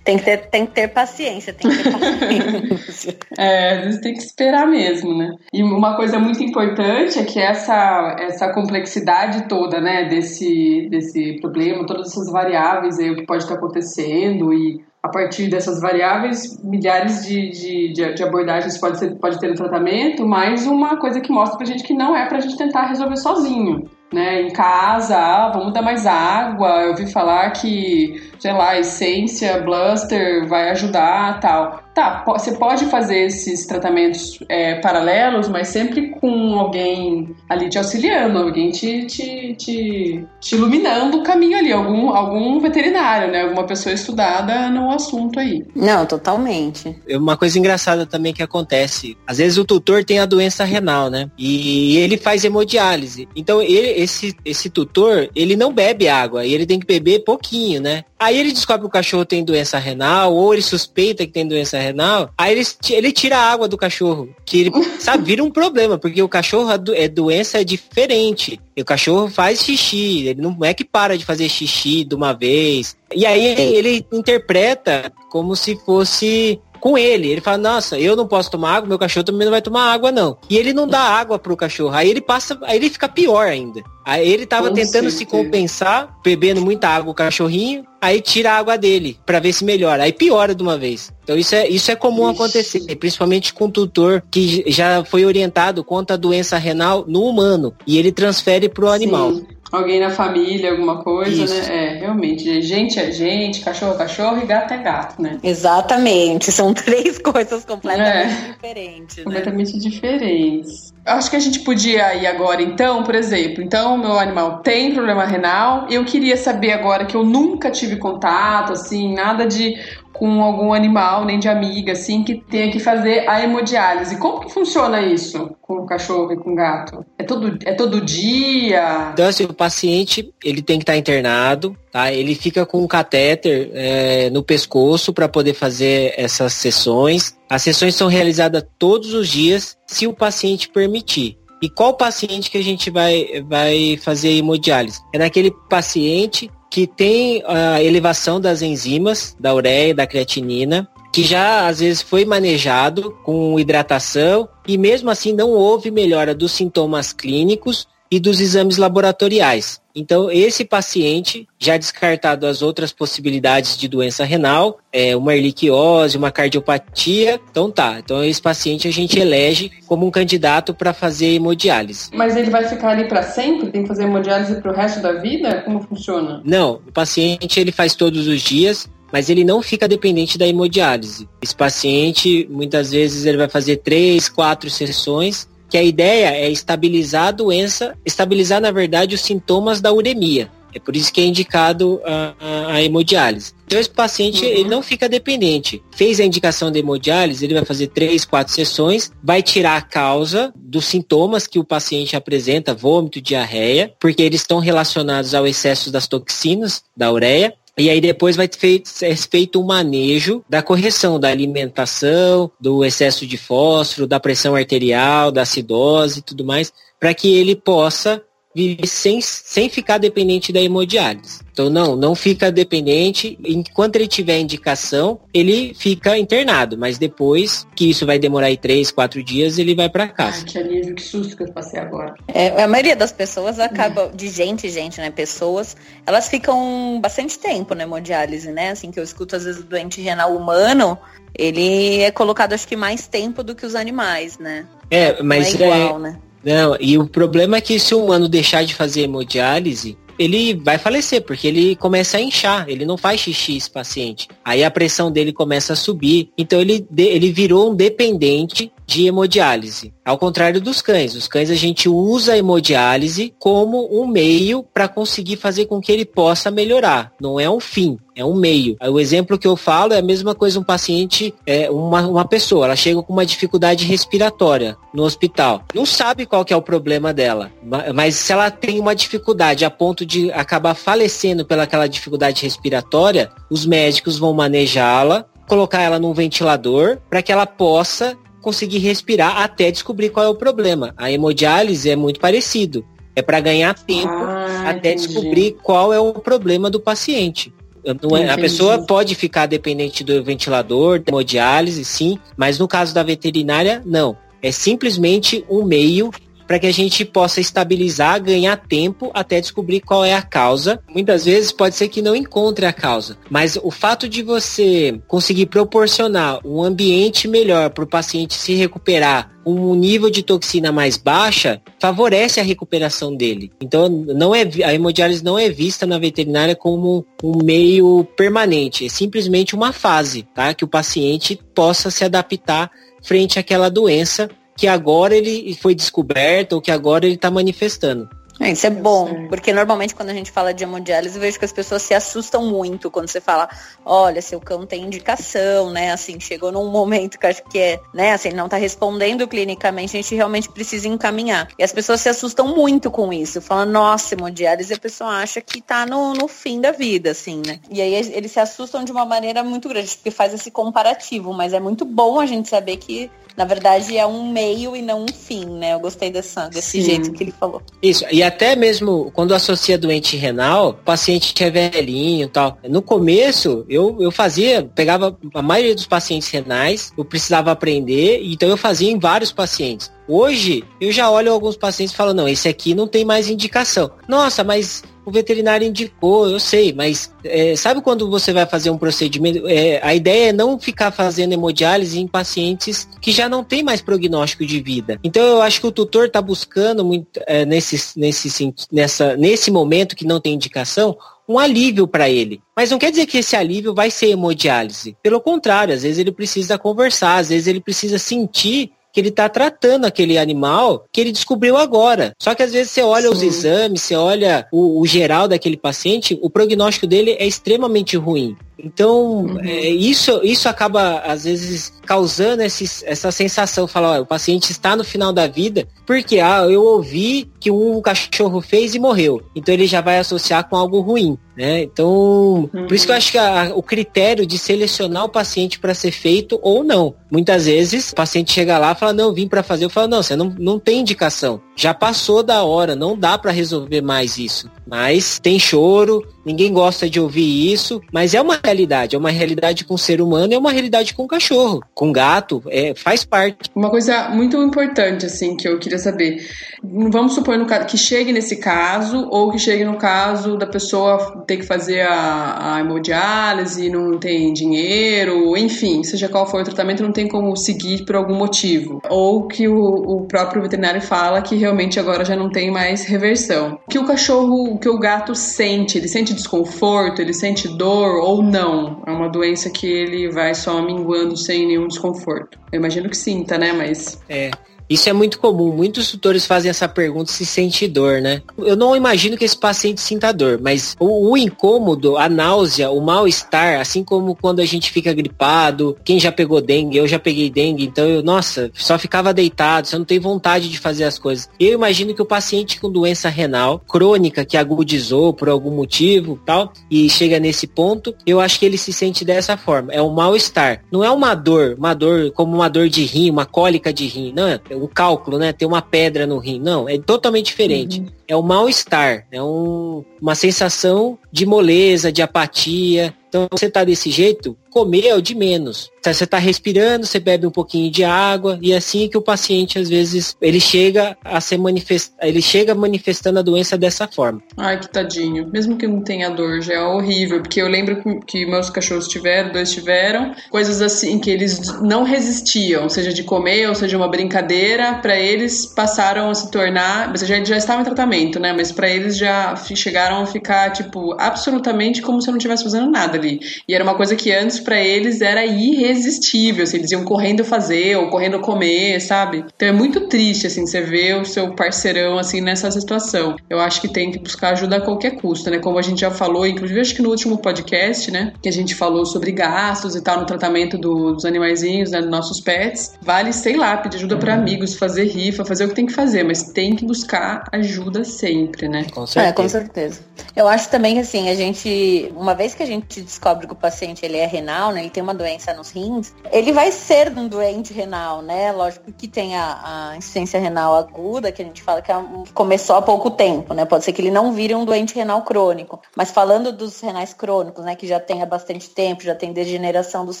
Tem que ter, tem que ter paciência, tem que ter paciência. é, às vezes tem que esperar mesmo, né? E uma coisa muito importante é que essa, essa complexidade toda, né, desse, desse problema, todas essas variáveis aí, o que pode estar acontecendo e a partir dessas variáveis, milhares de, de, de, abordagens pode, ser, pode ter no tratamento, mas uma coisa que mostra pra gente que não é pra gente tentar resolver sozinho né, em casa, ah, vamos dar mais água. Eu ouvi falar que, sei lá, essência, bluster vai ajudar, tal. Tá, você pode fazer esses tratamentos é, paralelos, mas sempre com alguém ali te auxiliando, alguém te, te, te, te, iluminando o caminho ali, algum, algum veterinário, né? Alguma pessoa estudada no assunto aí. Não, totalmente. É uma coisa engraçada também que acontece. Às vezes o tutor tem a doença renal, né? E ele faz hemodiálise. Então ele, esse, esse tutor, ele não bebe água e ele tem que beber pouquinho, né? Aí ele descobre que o cachorro tem doença renal, ou ele suspeita que tem doença renal, aí ele, ele tira a água do cachorro, que ele, sabe, vira um problema, porque o cachorro é doença é diferente. E o cachorro faz xixi, ele não é que para de fazer xixi de uma vez. E aí ele interpreta como se fosse com ele. Ele fala, nossa, eu não posso tomar água, meu cachorro também não vai tomar água, não. E ele não dá água pro cachorro. Aí ele passa, aí ele fica pior ainda. Aí ele tava com tentando certeza. se compensar, bebendo muita água o cachorrinho, aí tira a água dele para ver se melhora. Aí piora de uma vez. Então isso é, isso é comum Ixi. acontecer, principalmente com o tutor que já foi orientado contra a doença renal no humano e ele transfere pro Sim. animal. Alguém na família, alguma coisa, Isso. né? É, realmente. Gente é gente, cachorro é cachorro e gato é gato, né? Exatamente. São três coisas completamente é, diferentes. Né? Completamente diferentes. Acho que a gente podia ir agora, então, por exemplo. Então, meu animal tem problema renal. Eu queria saber agora que eu nunca tive contato, assim, nada de com algum animal, nem de amiga, assim, que tenha que fazer a hemodiálise. Como que funciona isso com o cachorro e com o gato? É todo, é todo dia? Então, assim, o paciente, ele tem que estar internado, tá? Ele fica com um catéter é, no pescoço para poder fazer essas sessões. As sessões são realizadas todos os dias, se o paciente permitir. E qual paciente que a gente vai, vai fazer hemodiálise? É naquele paciente que tem a elevação das enzimas, da ureia, da creatinina, que já às vezes foi manejado com hidratação e mesmo assim não houve melhora dos sintomas clínicos e dos exames laboratoriais. Então, esse paciente, já descartado as outras possibilidades de doença renal, é, uma erliquiose, uma cardiopatia, então tá. Então, esse paciente a gente elege como um candidato para fazer hemodiálise. Mas ele vai ficar ali para sempre? Tem que fazer hemodiálise para o resto da vida? Como funciona? Não, o paciente ele faz todos os dias, mas ele não fica dependente da hemodiálise. Esse paciente, muitas vezes, ele vai fazer três, quatro sessões que a ideia é estabilizar a doença, estabilizar, na verdade, os sintomas da uremia. É por isso que é indicado a, a, a hemodiálise. Então esse paciente uhum. ele não fica dependente. Fez a indicação de hemodiálise, ele vai fazer três, quatro sessões, vai tirar a causa dos sintomas que o paciente apresenta, vômito, diarreia, porque eles estão relacionados ao excesso das toxinas da ureia. E aí depois vai ser feito um manejo da correção da alimentação, do excesso de fósforo, da pressão arterial, da acidose e tudo mais, para que ele possa viver sem, sem ficar dependente da hemodiálise. Então não, não fica dependente. Enquanto ele tiver indicação, ele fica internado. Mas depois, que isso vai demorar aí três, quatro dias, ele vai para casa. Ai, que alívio, que susto que eu passei agora. É, a maioria das pessoas acaba, de gente, gente, né? Pessoas, elas ficam bastante tempo na hemodiálise, né? Assim que eu escuto às vezes o doente renal humano, ele é colocado acho que mais tempo do que os animais, né? É, mas não é igual, é... né? Não, e o problema é que se o humano deixar de fazer hemodiálise, ele vai falecer, porque ele começa a inchar, ele não faz xixi esse paciente. Aí a pressão dele começa a subir. Então ele, ele virou um dependente de hemodiálise. Ao contrário dos cães. Os cães a gente usa a hemodiálise como um meio para conseguir fazer com que ele possa melhorar. Não é um fim, é um meio. O exemplo que eu falo é a mesma coisa um paciente, é uma, uma pessoa, ela chega com uma dificuldade respiratória no hospital. Não sabe qual que é o problema dela, mas se ela tem uma dificuldade a ponto de acabar falecendo pelaquela dificuldade respiratória, os médicos vão manejá-la, colocar ela num ventilador para que ela possa conseguir respirar até descobrir qual é o problema. A hemodiálise é muito parecido. É para ganhar tempo ah, até entendi. descobrir qual é o problema do paciente. É, a pessoa pode ficar dependente do ventilador, da hemodiálise, sim, mas no caso da veterinária, não. É simplesmente um meio para que a gente possa estabilizar, ganhar tempo até descobrir qual é a causa. Muitas vezes pode ser que não encontre a causa, mas o fato de você conseguir proporcionar um ambiente melhor para o paciente se recuperar um nível de toxina mais baixa favorece a recuperação dele. Então, não é a hemodiálise não é vista na veterinária como um meio permanente, é simplesmente uma fase, tá? Que o paciente possa se adaptar frente àquela doença que agora ele foi descoberto ou que agora ele está manifestando. Isso é bom, porque normalmente quando a gente fala de hemodiálise, eu vejo que as pessoas se assustam muito quando você fala, olha, seu cão tem indicação, né? Assim, chegou num momento que acho que é, né? Assim, não tá respondendo clinicamente, a gente realmente precisa encaminhar. E as pessoas se assustam muito com isso, falando, nossa, hemodiálise, a pessoa acha que tá no, no fim da vida, assim, né? E aí eles se assustam de uma maneira muito grande, porque faz esse comparativo, mas é muito bom a gente saber que na verdade é um meio e não um fim, né? Eu gostei dessa, desse Sim. jeito que ele falou. Isso, e até mesmo quando associa doente renal, paciente que é velhinho e tal. No começo, eu, eu fazia, pegava a maioria dos pacientes renais, eu precisava aprender, então eu fazia em vários pacientes. Hoje, eu já olho alguns pacientes e falo, não, esse aqui não tem mais indicação. Nossa, mas o veterinário indicou, eu sei, mas é, sabe quando você vai fazer um procedimento? É, a ideia é não ficar fazendo hemodiálise em pacientes que já não tem mais prognóstico de vida. Então eu acho que o tutor está buscando muito é, nesse, nesse, nessa, nesse momento que não tem indicação um alívio para ele. Mas não quer dizer que esse alívio vai ser hemodiálise. Pelo contrário, às vezes ele precisa conversar, às vezes ele precisa sentir que ele está tratando aquele animal que ele descobriu agora. Só que às vezes você olha Sim. os exames, você olha o, o, geral daquele paciente, o prognóstico dele é extremamente ruim. Então, uhum. é, isso, isso acaba, às vezes, causando essa sensação, falar, ó, o paciente está no final da vida, porque ah, eu ouvi que um cachorro fez e morreu. Então ele já vai associar com algo ruim. Né? Então, uhum. por isso que eu acho que a, o critério de selecionar o paciente para ser feito ou não. Muitas vezes o paciente chega lá e fala, não, vim para fazer. Eu falo, não, você não, não tem indicação. Já passou da hora, não dá para resolver mais isso. Mas tem choro, ninguém gosta de ouvir isso, mas é uma realidade, é uma realidade com o ser humano, é uma realidade com o cachorro, com o gato, é, faz parte. Uma coisa muito importante, assim, que eu queria saber. Vamos supor no, que chegue nesse caso, ou que chegue no caso da pessoa ter que fazer a, a hemodiálise, não tem dinheiro, enfim, seja qual for o tratamento, não tem como seguir por algum motivo. Ou que o, o próprio veterinário fala que realmente agora já não tem mais reversão. O que o cachorro que o gato sente? Ele sente desconforto, ele sente dor ou não? É uma doença que ele vai só minguando sem nenhum desconforto. Eu imagino que sinta, né? Mas. É. Isso é muito comum. Muitos tutores fazem essa pergunta se sente dor, né? Eu não imagino que esse paciente sinta dor, mas o, o incômodo, a náusea, o mal-estar, assim como quando a gente fica gripado, quem já pegou dengue, eu já peguei dengue, então eu, nossa, só ficava deitado, você não tem vontade de fazer as coisas. Eu imagino que o paciente com doença renal crônica que agudizou por algum motivo, tal, e chega nesse ponto, eu acho que ele se sente dessa forma. É um mal-estar. Não é uma dor, uma dor como uma dor de rim, uma cólica de rim, não. É o cálculo, né? Ter uma pedra no rim. Não, é totalmente diferente. Uhum. É o mal-estar, é um, uma sensação de moleza, de apatia. Então, você tá desse jeito, comer é o de menos. Tá, você está respirando, você bebe um pouquinho de água e é assim que o paciente às vezes ele chega a ser manifest... ele chega manifestando a doença dessa forma. Ai, que tadinho. Mesmo que não tenha dor, já é horrível, porque eu lembro que meus cachorros tiveram, dois tiveram, coisas assim que eles não resistiam, seja de comer ou seja uma brincadeira, para eles passaram a se tornar, você já já estava em tratamento, né? Mas para eles já chegaram a ficar tipo absolutamente como se eu não estivesse fazendo nada ali. E era uma coisa que antes para eles era irresistível, assim, eles iam correndo fazer ou correndo comer, sabe? Então é muito triste, assim, você ver o seu parceirão, assim, nessa situação. Eu acho que tem que buscar ajuda a qualquer custo, né? Como a gente já falou, inclusive acho que no último podcast, né, que a gente falou sobre gastos e tal no tratamento do, dos animaizinhos, né, dos nossos pets, vale, sei lá, pedir ajuda para amigos, fazer rifa, fazer o que tem que fazer, mas tem que buscar ajuda sempre, né? Com certeza. É, com certeza. Eu acho também que, assim, a gente, uma vez que a gente descobre que o paciente ele é renal, né, ele tem uma doença nos rins, ele vai ser um doente renal, né? Lógico que tem a, a insuficiência renal aguda, que a gente fala que é começou há pouco tempo, né? Pode ser que ele não vire um doente renal crônico. Mas falando dos renais crônicos, né, que já tem há bastante tempo, já tem degeneração dos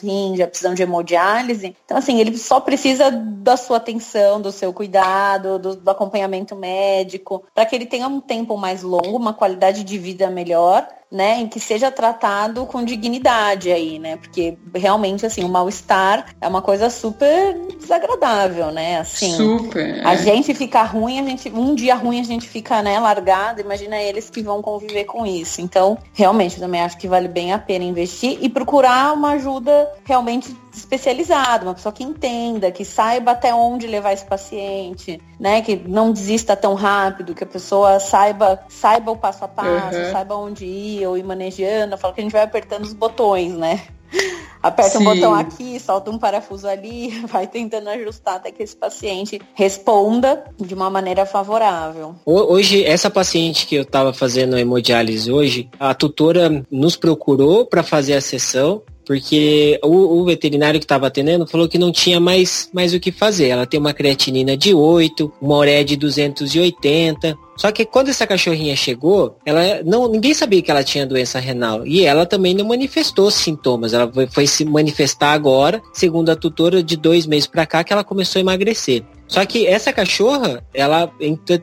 rins, já precisam de hemodiálise. Então, assim, ele só precisa da sua atenção, do seu cuidado, do, do acompanhamento médico, para que ele tenha um tempo mais longo, uma qualidade de vida melhor né, em que seja tratado com dignidade aí, né? Porque realmente assim, o mal-estar é uma coisa super desagradável, né? Assim, super. A é. gente fica ruim, a gente um dia ruim a gente fica, né, largado, imagina eles que vão conviver com isso. Então, realmente eu também acho que vale bem a pena investir e procurar uma ajuda realmente especializada, uma pessoa que entenda, que saiba até onde levar esse paciente, né? Que não desista tão rápido, que a pessoa saiba, saiba o passo a passo, uhum. saiba onde ir ou ir manejando. Eu falo que a gente vai apertando os botões, né? Aperta Sim. um botão aqui, solta um parafuso ali, vai tentando ajustar até que esse paciente responda de uma maneira favorável. Hoje, essa paciente que eu estava fazendo hemodiálise hoje, a tutora nos procurou para fazer a sessão porque o, o veterinário que estava atendendo falou que não tinha mais, mais o que fazer. Ela tem uma creatinina de 8, uma ureia de 280. Só que quando essa cachorrinha chegou, ela não, ninguém sabia que ela tinha doença renal e ela também não manifestou sintomas. Ela foi, foi se manifestar agora, segundo a tutora, de dois meses para cá que ela começou a emagrecer. Só que essa cachorra, ela,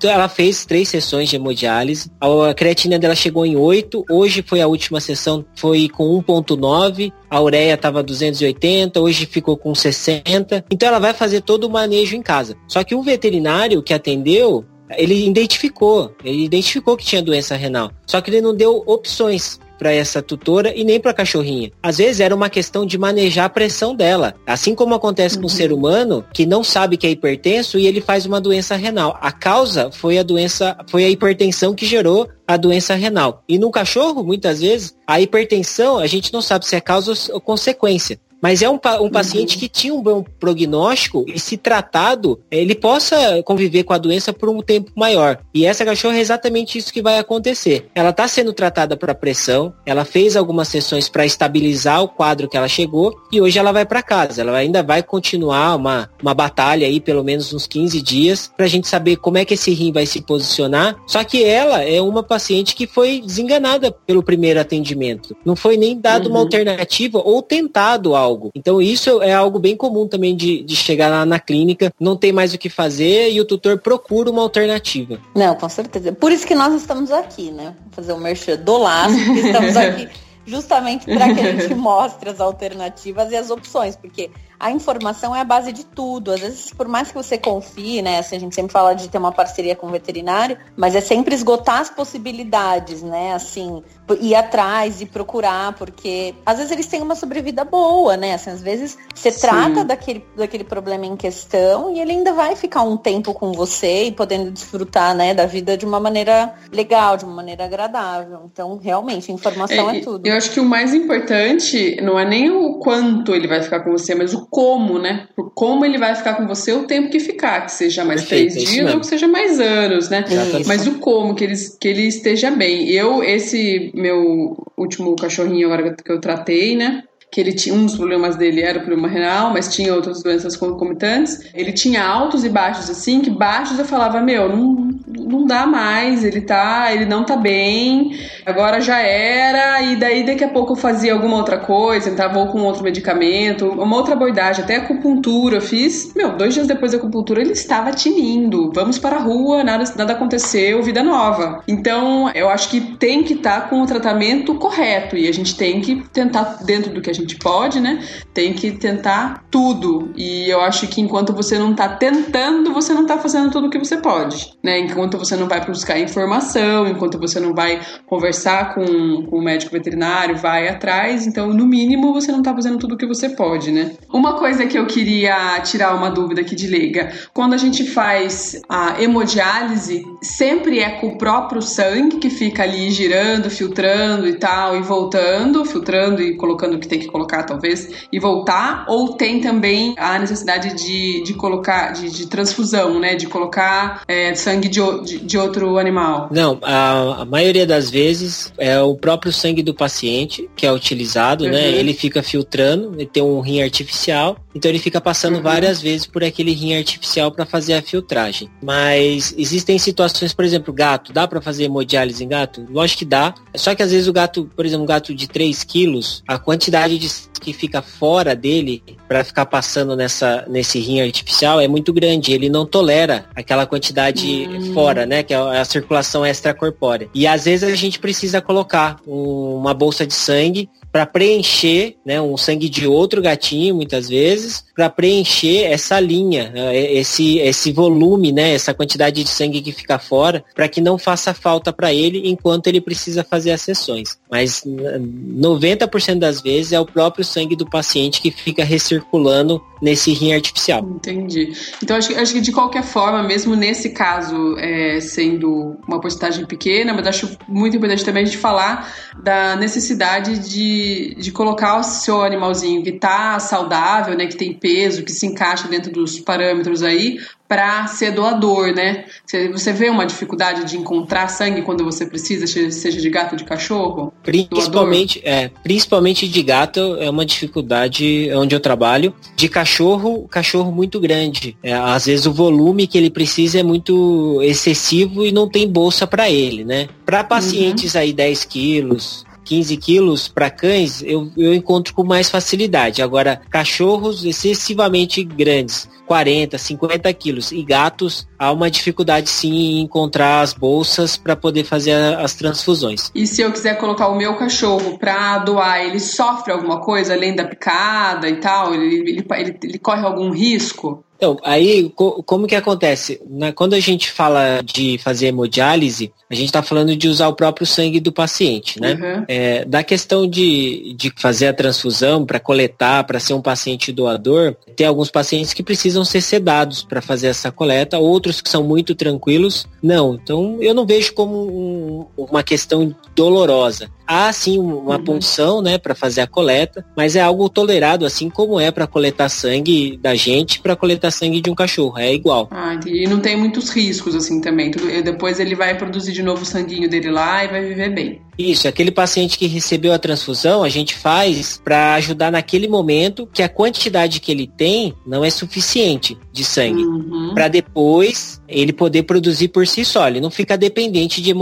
ela fez três sessões de hemodiálise. A creatina dela chegou em 8. Hoje foi a última sessão, foi com 1.9. A ureia estava 280, hoje ficou com 60. Então ela vai fazer todo o manejo em casa. Só que o veterinário que atendeu, ele identificou, ele identificou que tinha doença renal. Só que ele não deu opções para essa tutora e nem para a cachorrinha. Às vezes era uma questão de manejar a pressão dela, assim como acontece uhum. com o ser humano que não sabe que é hipertenso e ele faz uma doença renal. A causa foi a doença, foi a hipertensão que gerou a doença renal. E no cachorro, muitas vezes, a hipertensão a gente não sabe se é causa ou consequência. Mas é um, um paciente uhum. que tinha um bom prognóstico e, se tratado, ele possa conviver com a doença por um tempo maior. E essa cachorra é exatamente isso que vai acontecer. Ela está sendo tratada para pressão, ela fez algumas sessões para estabilizar o quadro que ela chegou e hoje ela vai para casa. Ela ainda vai continuar uma, uma batalha aí, pelo menos uns 15 dias, para a gente saber como é que esse rim vai se posicionar. Só que ela é uma paciente que foi desenganada pelo primeiro atendimento. Não foi nem dado uhum. uma alternativa ou tentado algo algo. Então isso é algo bem comum também de, de chegar lá na clínica, não tem mais o que fazer e o tutor procura uma alternativa. Não, com certeza. Por isso que nós estamos aqui, né? Fazer o um merchan do laço, estamos aqui justamente para que a gente mostre as alternativas e as opções, porque a informação é a base de tudo. Às vezes, por mais que você confie, né? Assim, a gente sempre fala de ter uma parceria com o veterinário, mas é sempre esgotar as possibilidades, né? Assim, ir atrás e procurar, porque às vezes eles têm uma sobrevida boa, né? Assim, às vezes você Sim. trata daquele, daquele problema em questão e ele ainda vai ficar um tempo com você e podendo desfrutar, né, da vida de uma maneira legal, de uma maneira agradável. Então, realmente, informação é, é tudo. Eu acho que o mais importante não é nem o quanto ele vai ficar com você, mas o como, né? Por como ele vai ficar com você o tempo que ficar, que seja mais Perfeito, três dias ou que seja mais anos, né? Exatamente. Mas o como, que ele, que ele esteja bem. Eu, esse meu último cachorrinho agora que eu tratei, né? Que ele tinha um dos problemas dele era o problema renal, mas tinha outras doenças concomitantes. Ele tinha altos e baixos assim, que baixos eu falava, meu, não, não dá mais, ele tá, ele não tá bem, agora já era, e daí daqui a pouco eu fazia alguma outra coisa, entrava ou com outro medicamento, uma outra abordagem, até acupuntura eu fiz. Meu, dois dias depois da acupuntura ele estava tinindo. Vamos para a rua, nada, nada aconteceu, vida nova. Então, eu acho que tem que estar tá com o tratamento correto e a gente tem que tentar, dentro do que a gente pode, né? Tem que tentar tudo. E eu acho que enquanto você não tá tentando, você não tá fazendo tudo o que você pode, né? Enquanto você não vai buscar informação, enquanto você não vai conversar com, com o médico veterinário, vai atrás, então, no mínimo, você não tá fazendo tudo o que você pode, né? Uma coisa que eu queria tirar uma dúvida aqui de leiga, quando a gente faz a hemodiálise, sempre é com o próprio sangue que fica ali girando, filtrando e tal, e voltando, filtrando e colocando o que tem que colocar, talvez, e voltar, ou tem também a necessidade de, de colocar, de, de transfusão, né? De colocar é, sangue de, de, de, outro animal? Não, a, a, maioria das vezes é o próprio sangue do paciente que é utilizado, né? uhum. né? Ele fica filtrando, ele tem um rim artificial, então ele fica passando uhum. várias vezes por aquele rim artificial para fazer a filtragem. Mas existem situações, por exemplo, gato, dá para fazer hemodiálise em gato? Lógico que dá, só que às vezes o gato, por exemplo, um gato de 3 quilos, a quantidade que fica fora dele para ficar passando nessa, nesse rim artificial é muito grande. Ele não tolera aquela quantidade hum. fora, né? Que é a circulação extracorpórea. E às vezes a gente precisa colocar um, uma bolsa de sangue para preencher, né, um sangue de outro gatinho, muitas vezes, para preencher essa linha, né, esse, esse volume, né, essa quantidade de sangue que fica fora, para que não faça falta para ele enquanto ele precisa fazer as sessões. Mas 90% das vezes é o próprio sangue do paciente que fica recirculando nesse rim artificial. Entendi. Então acho, acho que de qualquer forma, mesmo nesse caso é, sendo uma porcentagem pequena, mas acho muito importante também a gente falar da necessidade de, de colocar o seu animalzinho que está saudável, né, que tem peso, que se encaixa dentro dos parâmetros aí, para ser doador, né? Você vê uma dificuldade de encontrar sangue quando você precisa, seja de gato ou de cachorro? Principalmente, é, principalmente de gato é uma dificuldade onde eu trabalho. De cachorro, cachorro muito grande. É, às vezes o volume que ele precisa é muito excessivo e não tem bolsa para ele, né? Para pacientes uhum. aí 10 quilos, 15 quilos para cães, eu, eu encontro com mais facilidade. Agora, cachorros excessivamente grandes, 40, 50 quilos, e gatos, há uma dificuldade sim em encontrar as bolsas para poder fazer as transfusões. E se eu quiser colocar o meu cachorro para doar, ele sofre alguma coisa além da picada e tal? Ele, ele, ele, ele corre algum risco? Então, aí, co como que acontece? Na, quando a gente fala de fazer hemodiálise, a gente está falando de usar o próprio sangue do paciente, né? Uhum. É, da questão de, de fazer a transfusão para coletar, para ser um paciente doador, tem alguns pacientes que precisam ser sedados para fazer essa coleta, outros que são muito tranquilos, não. Então, eu não vejo como um, uma questão dolorosa. Há sim uma uhum. punção, né, para fazer a coleta, mas é algo tolerado, assim como é para coletar sangue da gente, para coletar sangue de um cachorro, é igual. Ah, entendi. E não tem muitos riscos assim também. Depois ele vai produzir de novo o sanguinho dele lá e vai viver bem. Isso, aquele paciente que recebeu a transfusão, a gente faz para ajudar naquele momento que a quantidade que ele tem não é suficiente de sangue. Uhum. Para depois ele poder produzir por si só. Ele não fica dependente de,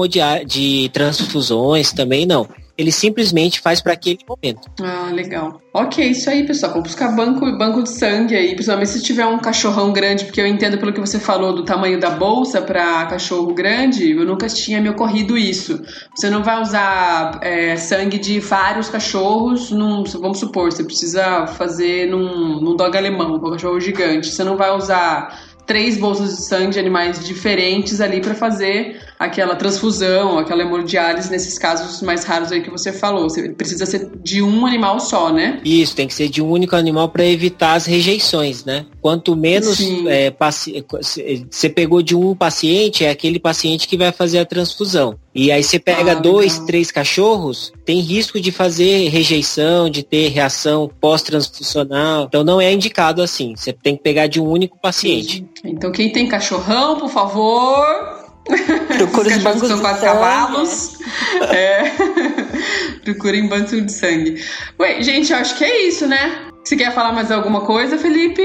de transfusões também, não ele simplesmente faz para aquele momento. Ah, legal. Ok, isso aí, pessoal. Vamos buscar banco, banco de sangue aí, principalmente se tiver um cachorrão grande, porque eu entendo pelo que você falou do tamanho da bolsa para cachorro grande, eu nunca tinha me ocorrido isso. Você não vai usar é, sangue de vários cachorros, num, vamos supor, você precisa fazer num, num dog alemão, um cachorro gigante. Você não vai usar três bolsas de sangue de animais diferentes ali para fazer aquela transfusão, aquela hemodiálise nesses casos mais raros aí que você falou. Você precisa ser de um animal só, né? Isso, tem que ser de um único animal para evitar as rejeições, né? Quanto menos é, você pegou de um paciente, é aquele paciente que vai fazer a transfusão. E aí você pega ah, dois, legal. três cachorros, tem risco de fazer rejeição, de ter reação pós-transfusional. Então não é indicado assim. Você tem que pegar de um único paciente. Então quem tem cachorrão, por favor, Procura os, os bancos de sangue. cavalos. É. Procurem banco de sangue. Ué, gente, eu acho que é isso, né? Você quer falar mais alguma coisa, Felipe?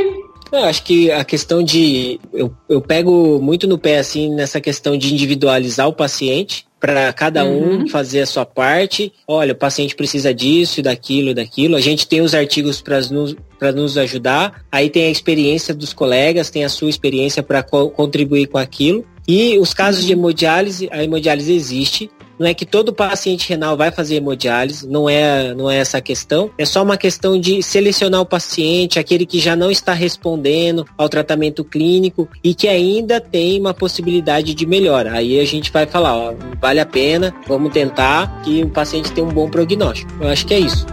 Eu acho que a questão de. Eu, eu pego muito no pé, assim, nessa questão de individualizar o paciente para cada um uhum. fazer a sua parte. Olha, o paciente precisa disso, daquilo, daquilo. A gente tem os artigos para nos, nos ajudar. Aí tem a experiência dos colegas, tem a sua experiência para co contribuir com aquilo. E os casos de hemodiálise, a hemodiálise existe. Não é que todo paciente renal vai fazer hemodiálise, não é, não é essa a questão. É só uma questão de selecionar o paciente, aquele que já não está respondendo ao tratamento clínico e que ainda tem uma possibilidade de melhora. Aí a gente vai falar, ó, vale a pena, vamos tentar que o paciente tenha um bom prognóstico. Eu acho que é isso.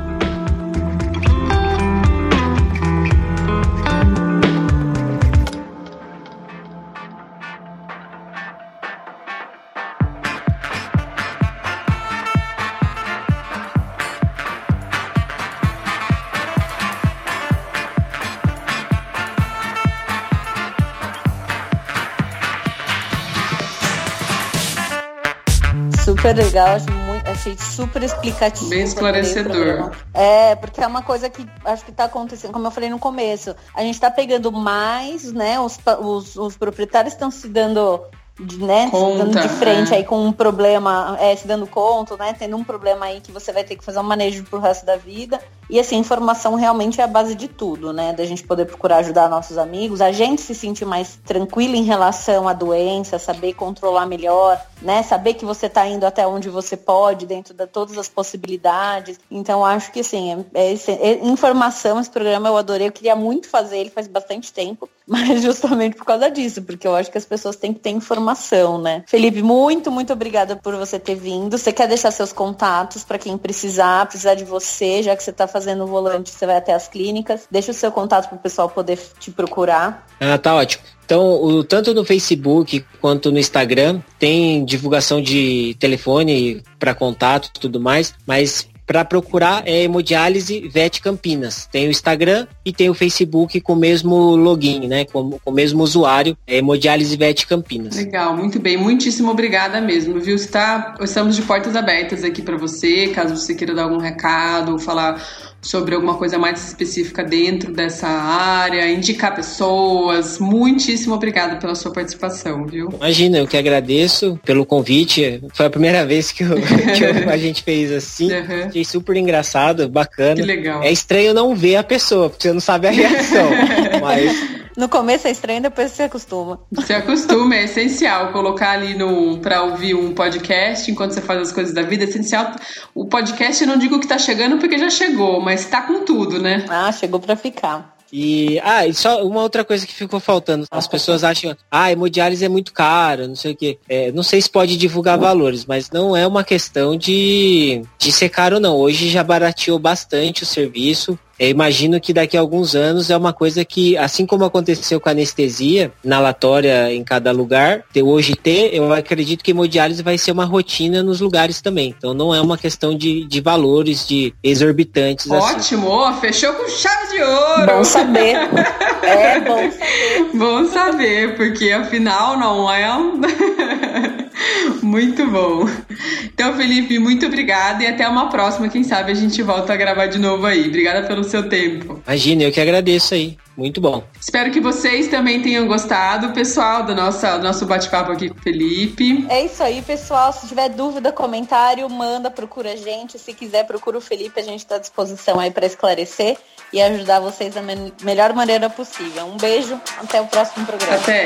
Super legal, acho muito, achei super explicativo. Bem esclarecedor. É, porque é uma coisa que acho que está acontecendo, como eu falei no começo, a gente está pegando mais, né? Os, os, os proprietários estão se dando de, né, conta, dando de frente é. aí com um problema, é, se dando conta, né, tendo um problema aí que você vai ter que fazer um manejo pro resto da vida. E assim, informação realmente é a base de tudo, né? Da gente poder procurar ajudar nossos amigos, a gente se sentir mais tranquilo em relação à doença, saber controlar melhor, né? Saber que você está indo até onde você pode, dentro de todas as possibilidades. Então, acho que assim, é, é, é, informação, esse programa eu adorei, eu queria muito fazer ele faz bastante tempo, mas justamente por causa disso, porque eu acho que as pessoas têm que ter informação, né? Felipe, muito, muito obrigada por você ter vindo. Você quer deixar seus contatos para quem precisar, precisar de você, já que você está fazendo o volante, você vai até as clínicas. Deixa o seu contato para o pessoal poder te procurar. Ah, tá ótimo. Então, o, tanto no Facebook quanto no Instagram tem divulgação de telefone para contato e tudo mais, mas para procurar é Hemodiálise Vet Campinas. Tem o Instagram e tem o Facebook com o mesmo login, né? Com, com o mesmo usuário, é Hemodiálise Vet Campinas. Legal, muito bem. Muitíssimo obrigada mesmo, viu? Está, estamos de portas abertas aqui para você, caso você queira dar algum recado ou falar sobre alguma coisa mais específica dentro dessa área, indicar pessoas. Muitíssimo obrigada pela sua participação, viu? Imagina, eu que agradeço pelo convite. Foi a primeira vez que, eu, que eu, a gente fez assim. Uhum. Achei super engraçado, bacana. Que legal. É estranho não ver a pessoa, porque você não sabe a reação. mas no começo é estranho, depois você acostuma. Se acostuma, é essencial colocar ali no para ouvir um podcast enquanto você faz as coisas da vida. É essencial. O podcast eu não digo que tá chegando porque já chegou, mas tá com tudo, né? Ah, chegou para ficar. E, ah, e só uma outra coisa que ficou faltando. As pessoas acham, ah, hemodiálise é muito caro, não sei o quê. É, não sei se pode divulgar valores, mas não é uma questão de, de ser caro, não. Hoje já barateou bastante o serviço. Eu imagino que daqui a alguns anos é uma coisa que, assim como aconteceu com a anestesia, inalatória em cada lugar, hoje ter, eu acredito que hemodiálise vai ser uma rotina nos lugares também. Então não é uma questão de, de valores, de exorbitantes. Assim. Ótimo, assim. fechou com chave de ouro. Bom saber. é bom saber. Bom saber, porque afinal não é. Muito bom. Então, Felipe, muito obrigada e até uma próxima. Quem sabe a gente volta a gravar de novo aí. Obrigada pelo seu tempo. Imagina, eu que agradeço aí. Muito bom. Espero que vocês também tenham gostado, pessoal, do nosso, do nosso bate-papo aqui com o Felipe. É isso aí, pessoal. Se tiver dúvida, comentário, manda, procura a gente. Se quiser, procura o Felipe. A gente está à disposição aí para esclarecer e ajudar vocês da me melhor maneira possível. Um beijo, até o próximo programa. Até.